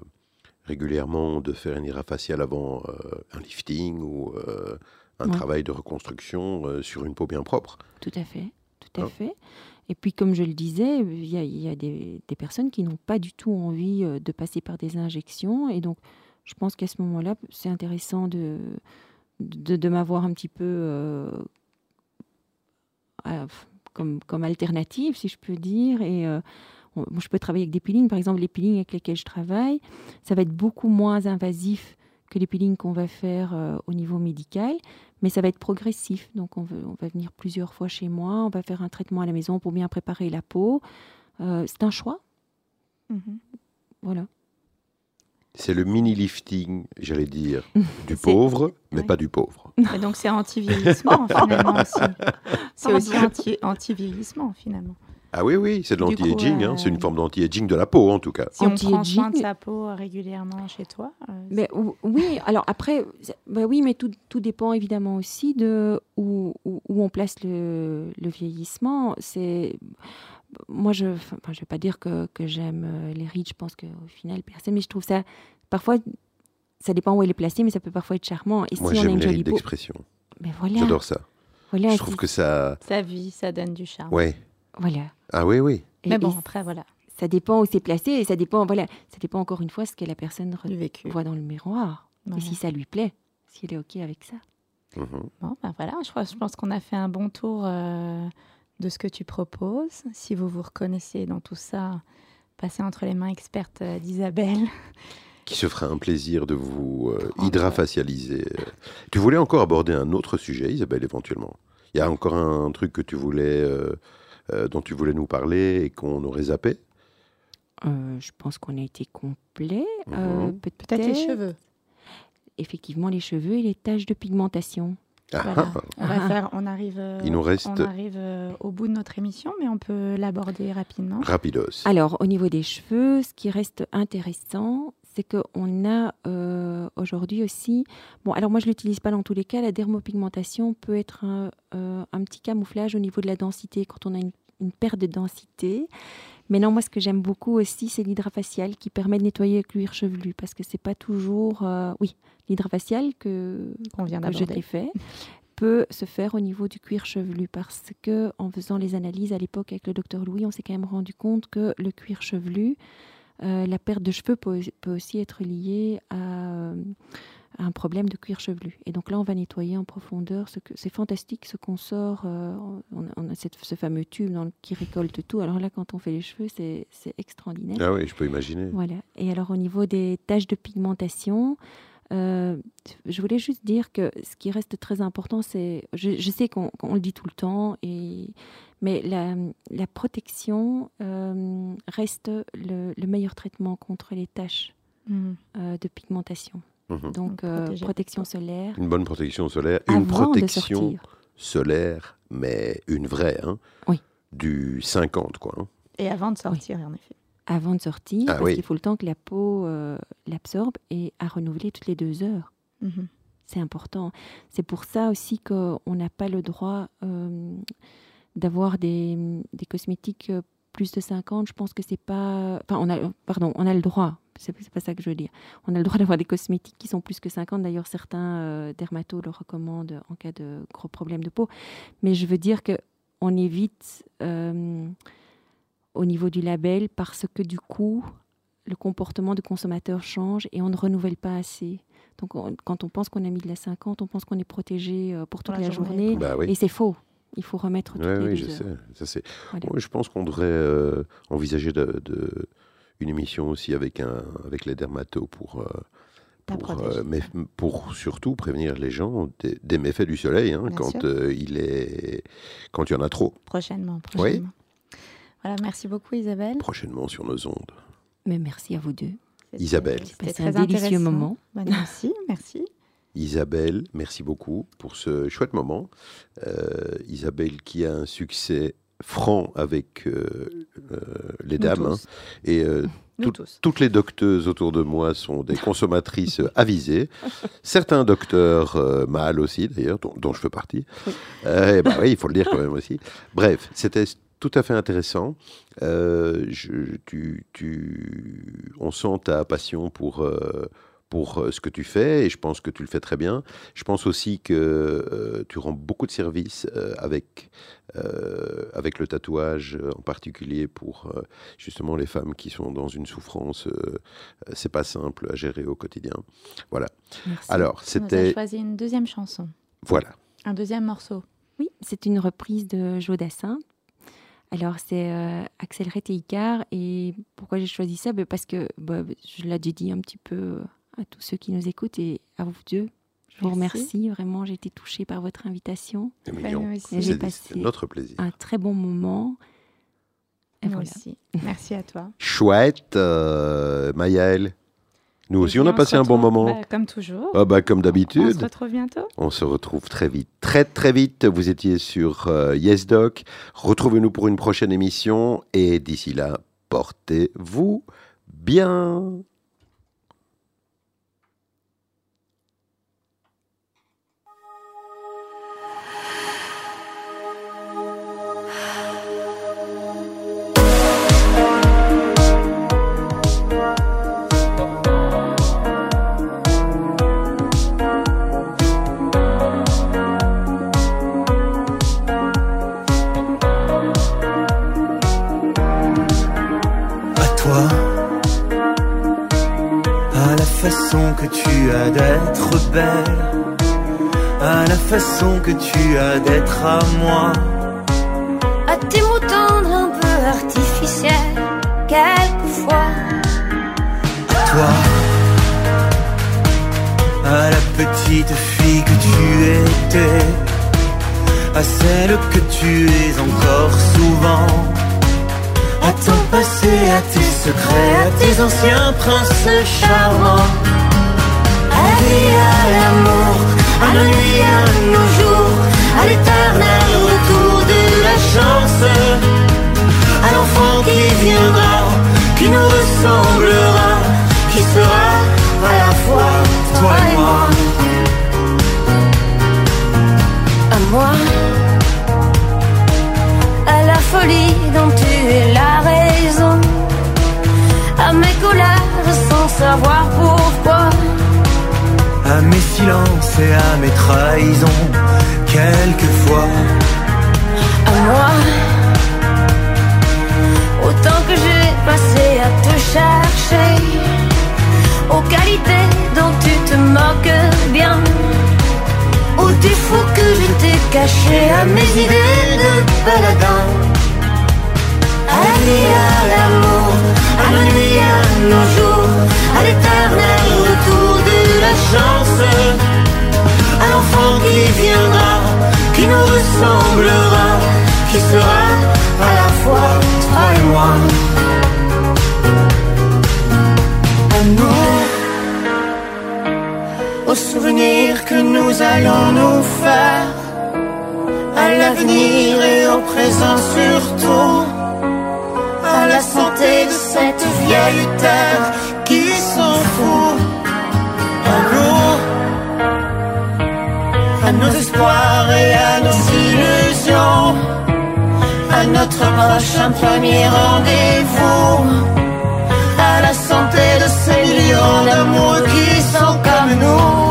régulièrement de faire un hydrafacial avant un lifting ou un travail de reconstruction sur une peau bien propre. Tout à fait, tout à hein? fait. Et puis, comme je le disais, il y a, des, personnes qui n'ont pas du tout envie euh, de passer par des injections. Et donc, je pense qu'à ce moment-là, c'est intéressant de, de, m'avoir un petit peu euh, comme, comme alternative, si je peux dire. Et euh, je peux travailler avec des peelings. Par exemple, les peelings avec lesquels je travaille, ça va être beaucoup moins invasif que les peelings qu'on va faire au niveau médical mais ça va être progressif. Donc on, va venir plusieurs fois chez moi, on va faire un traitement à la maison pour bien préparer la peau. Euh, c'est un choix. Mhm. Voilà. C'est le mini lifting, j'allais dire, du pauvre, mais pas du pauvre. Et donc c'est anti-vieillissement finalement aussi. C'est aussi anti-vieillissement finalement. Ah oui, oui, c'est de l'anti-aging, hein. c'est une euh, forme d'anti-aging de la peau en tout cas. Si on prend soin de sa peau régulièrement chez toi euh, mais, Oui, alors après, bah oui, mais tout, tout, dépend évidemment aussi de où, où, on place le, le vieillissement. C'est moi, je ne je vais pas dire que, que j'aime euh, les rides, je pense qu'au final, personne, mais je trouve ça, parfois, ça dépend où elle est placée, mais ça peut parfois être charmant. Et moi, si j'aime les rides d'expression. Voilà. J'adore ça. Voilà, je trouve que ça... Ça vit, ça donne du charme. Ouais. Voilà. Ah oui, oui. Mais bon, après, voilà. Ça dépend où c'est placé et ça dépend, voilà, ça dépend encore une fois ce que la personne voit dans le miroir. Et si ça lui plaît, si elle est OK avec ça. Mhm. Bon, ben voilà, je, je pense qu'on a fait un bon tour euh, de ce que tu proposes. Si vous vous reconnaissez dans tout ça, passez entre les mains expertes euh, d'Isabelle. qui se fera un plaisir de vous euh, hydrafacialiser. Tu voulais encore aborder un autre sujet, Isabelle, éventuellement? Il y a encore un, truc que tu voulais, euh, euh, dont tu voulais nous parler et qu'on aurait zappé Je pense qu'on a été complet. Mhm. Peut-être les cheveux. Effectivement, les cheveux et les taches de pigmentation. Ah. On, va faire, on arrive, Il nous reste... on arrive au bout de notre émission, mais on peut l'aborder rapidement. Rapidos. Alors, au niveau des cheveux, ce qui reste intéressant, c'est qu'on a euh, aujourd'hui aussi, bon alors moi je l'utilise pas dans tous les cas, la dermopigmentation peut être un, euh, petit camouflage au niveau de la densité quand on a une, perte de densité. Mais non, moi ce que j'aime beaucoup aussi, c'est l'hydrafacial qui permet de nettoyer le cuir chevelu parce que c'est pas toujours, euh, oui, l'hydrafacial que, on vient que je t'ai fait peut se faire au niveau du cuir chevelu parce que en faisant les analyses à l'époque avec le docteur Louis, on s'est quand même rendu compte que le cuir chevelu euh, la perte de cheveux peut, aussi être liée à, un problème de cuir chevelu. Et donc là, on va nettoyer en profondeur. C'est fantastique ce qu'on sort. Euh, on, a ce fameux tube dans qui récolte tout. Alors là, quand on fait les cheveux, c'est extraordinaire. Ah oui, je peux imaginer. Voilà. Et alors au niveau des taches de pigmentation, euh, je voulais juste dire que ce qui reste très important, c'est, je, sais qu'on le dit tout le temps, et, mais la, protection euh, reste le, meilleur traitement contre les taches mmh. euh, de pigmentation. Mmh. Donc, protection solaire. Une bonne protection solaire. Une protection solaire, mais une vraie. Hein, oui. Du 50, quoi. Hein. Et avant de sortir, en effet avant de sortir, ah parce qu'il faut le temps que la peau euh, l'absorbe et à renouveler toutes les deux heures. Mhm. C'est important. C'est pour ça aussi qu'on n'a pas le droit euh, d'avoir des, des, cosmétiques euh, plus de 50. Je pense que c'est pas. Enfin, on a, pardon, on a le droit. C'est pas ça que je veux dire. On a le droit d'avoir des cosmétiques qui sont plus que 50. D'ailleurs, certains dermatos le recommandent en cas de gros problèmes de peau. Mais je veux dire que on évite au niveau du label parce que du coup, le comportement du consommateur change et on ne renouvelle pas assez. Donc, quand on pense qu'on a mis de la 50, on pense qu'on est protégé euh, pour toute la, journée. Bah et c'est faux. Il faut remettre toutes les oui, je sais. Ça, je pense qu'on devrait euh, envisager de, une émission aussi avec, un, avec les dermatos pour, euh, pour, mais pour surtout prévenir les gens des, méfaits du soleil hein, quand, il est, quand il y en a trop. Prochainement. prochainement. Voilà, merci beaucoup Isabelle. Prochainement sur nos ondes. Mais merci à vous deux. Isabelle. C'était un délicieux moment. merci, merci. Isabelle, merci beaucoup pour ce chouette moment. Euh, Isabelle qui a un succès franc avec euh, euh, les dames. Hein. et toutes les docteuses autour de moi sont des consommatrices avisées. Certains docteurs mâles aussi, d'ailleurs, dont, je fais partie. Oui. Eh ben oui, il faut le dire quand même aussi. Bref, c'était tout à fait intéressant. Euh, tu, tu, on sent ta passion pour, euh, pour euh, ce que tu fais et je pense que tu le fais très bien. Je pense aussi que tu rends beaucoup de services avec, avec le tatouage, en particulier pour justement les femmes qui sont dans une souffrance. c'est pas simple à gérer au quotidien. Voilà. Merci. Alors, c'était. choisi une deuxième chanson. Voilà. Un deuxième morceau. Oui, c'est une reprise de Jodassin alors, c'est euh, accélérer tes Et pourquoi j'ai choisi ça? Ben, Parce que bah, je l'ai dit un petit peu euh, à tous ceux qui nous écoutent et à vous deux. Je vous remercie. Vraiment, j'ai été touchée par votre invitation. J'ai passé notre plaisir. un très bon moment. Et Moi aussi. Merci à toi. Chouette, euh, Maëlle. Nous aussi, on a passé un bon moment. Bah, comme toujours. Ah bah, comme d'habitude. On se retrouve bientôt. On se retrouve très vite. Très, très vite. Vous étiez sur euh, YesDoc. Retrouvez-nous pour une prochaine émission. Et d'ici là, portez-vous bien. Que tu as d'être belle, à la façon que tu as d'être à moi. À tes mots tendres un peu artificiels, quelquefois. À toi petite fille que tu étais, à celle que tu es encore souvent. À ton passé, à tes secrets, à tes anciens princes charmants. Vie, à l'amour, à la nuit, à nos jours, à l'éternel retour de la chance. À l'enfant qui viendra, qui nous ressemblera, qui sera à la fois toi et moi. À moi, à la folie dont tu es la raison, à mes colères sans savoir pourquoi. À mes silences et à mes trahisons, quelquefois. à moi. Autant que j'ai passé à te chercher, aux qualités dont tu te moques bien, aux défauts que je t'ai cachés, à mes idées de paladin. À la vie, à l'amour, à la nuit, à nos jours, à l'éternel retour de la chance, à l'enfant qui viendra, qui nous ressemblera, qui sera à la fois toi et moi. À nous, aux souvenirs que nous allons nous faire, à l'avenir et au présent surtout, la santé de cette vieille terre qui s'en fout. À nous, à nos espoirs et à nos illusions, à notre prochain premier rendez-vous, à la santé de ces lions d'amour qui sont comme nous.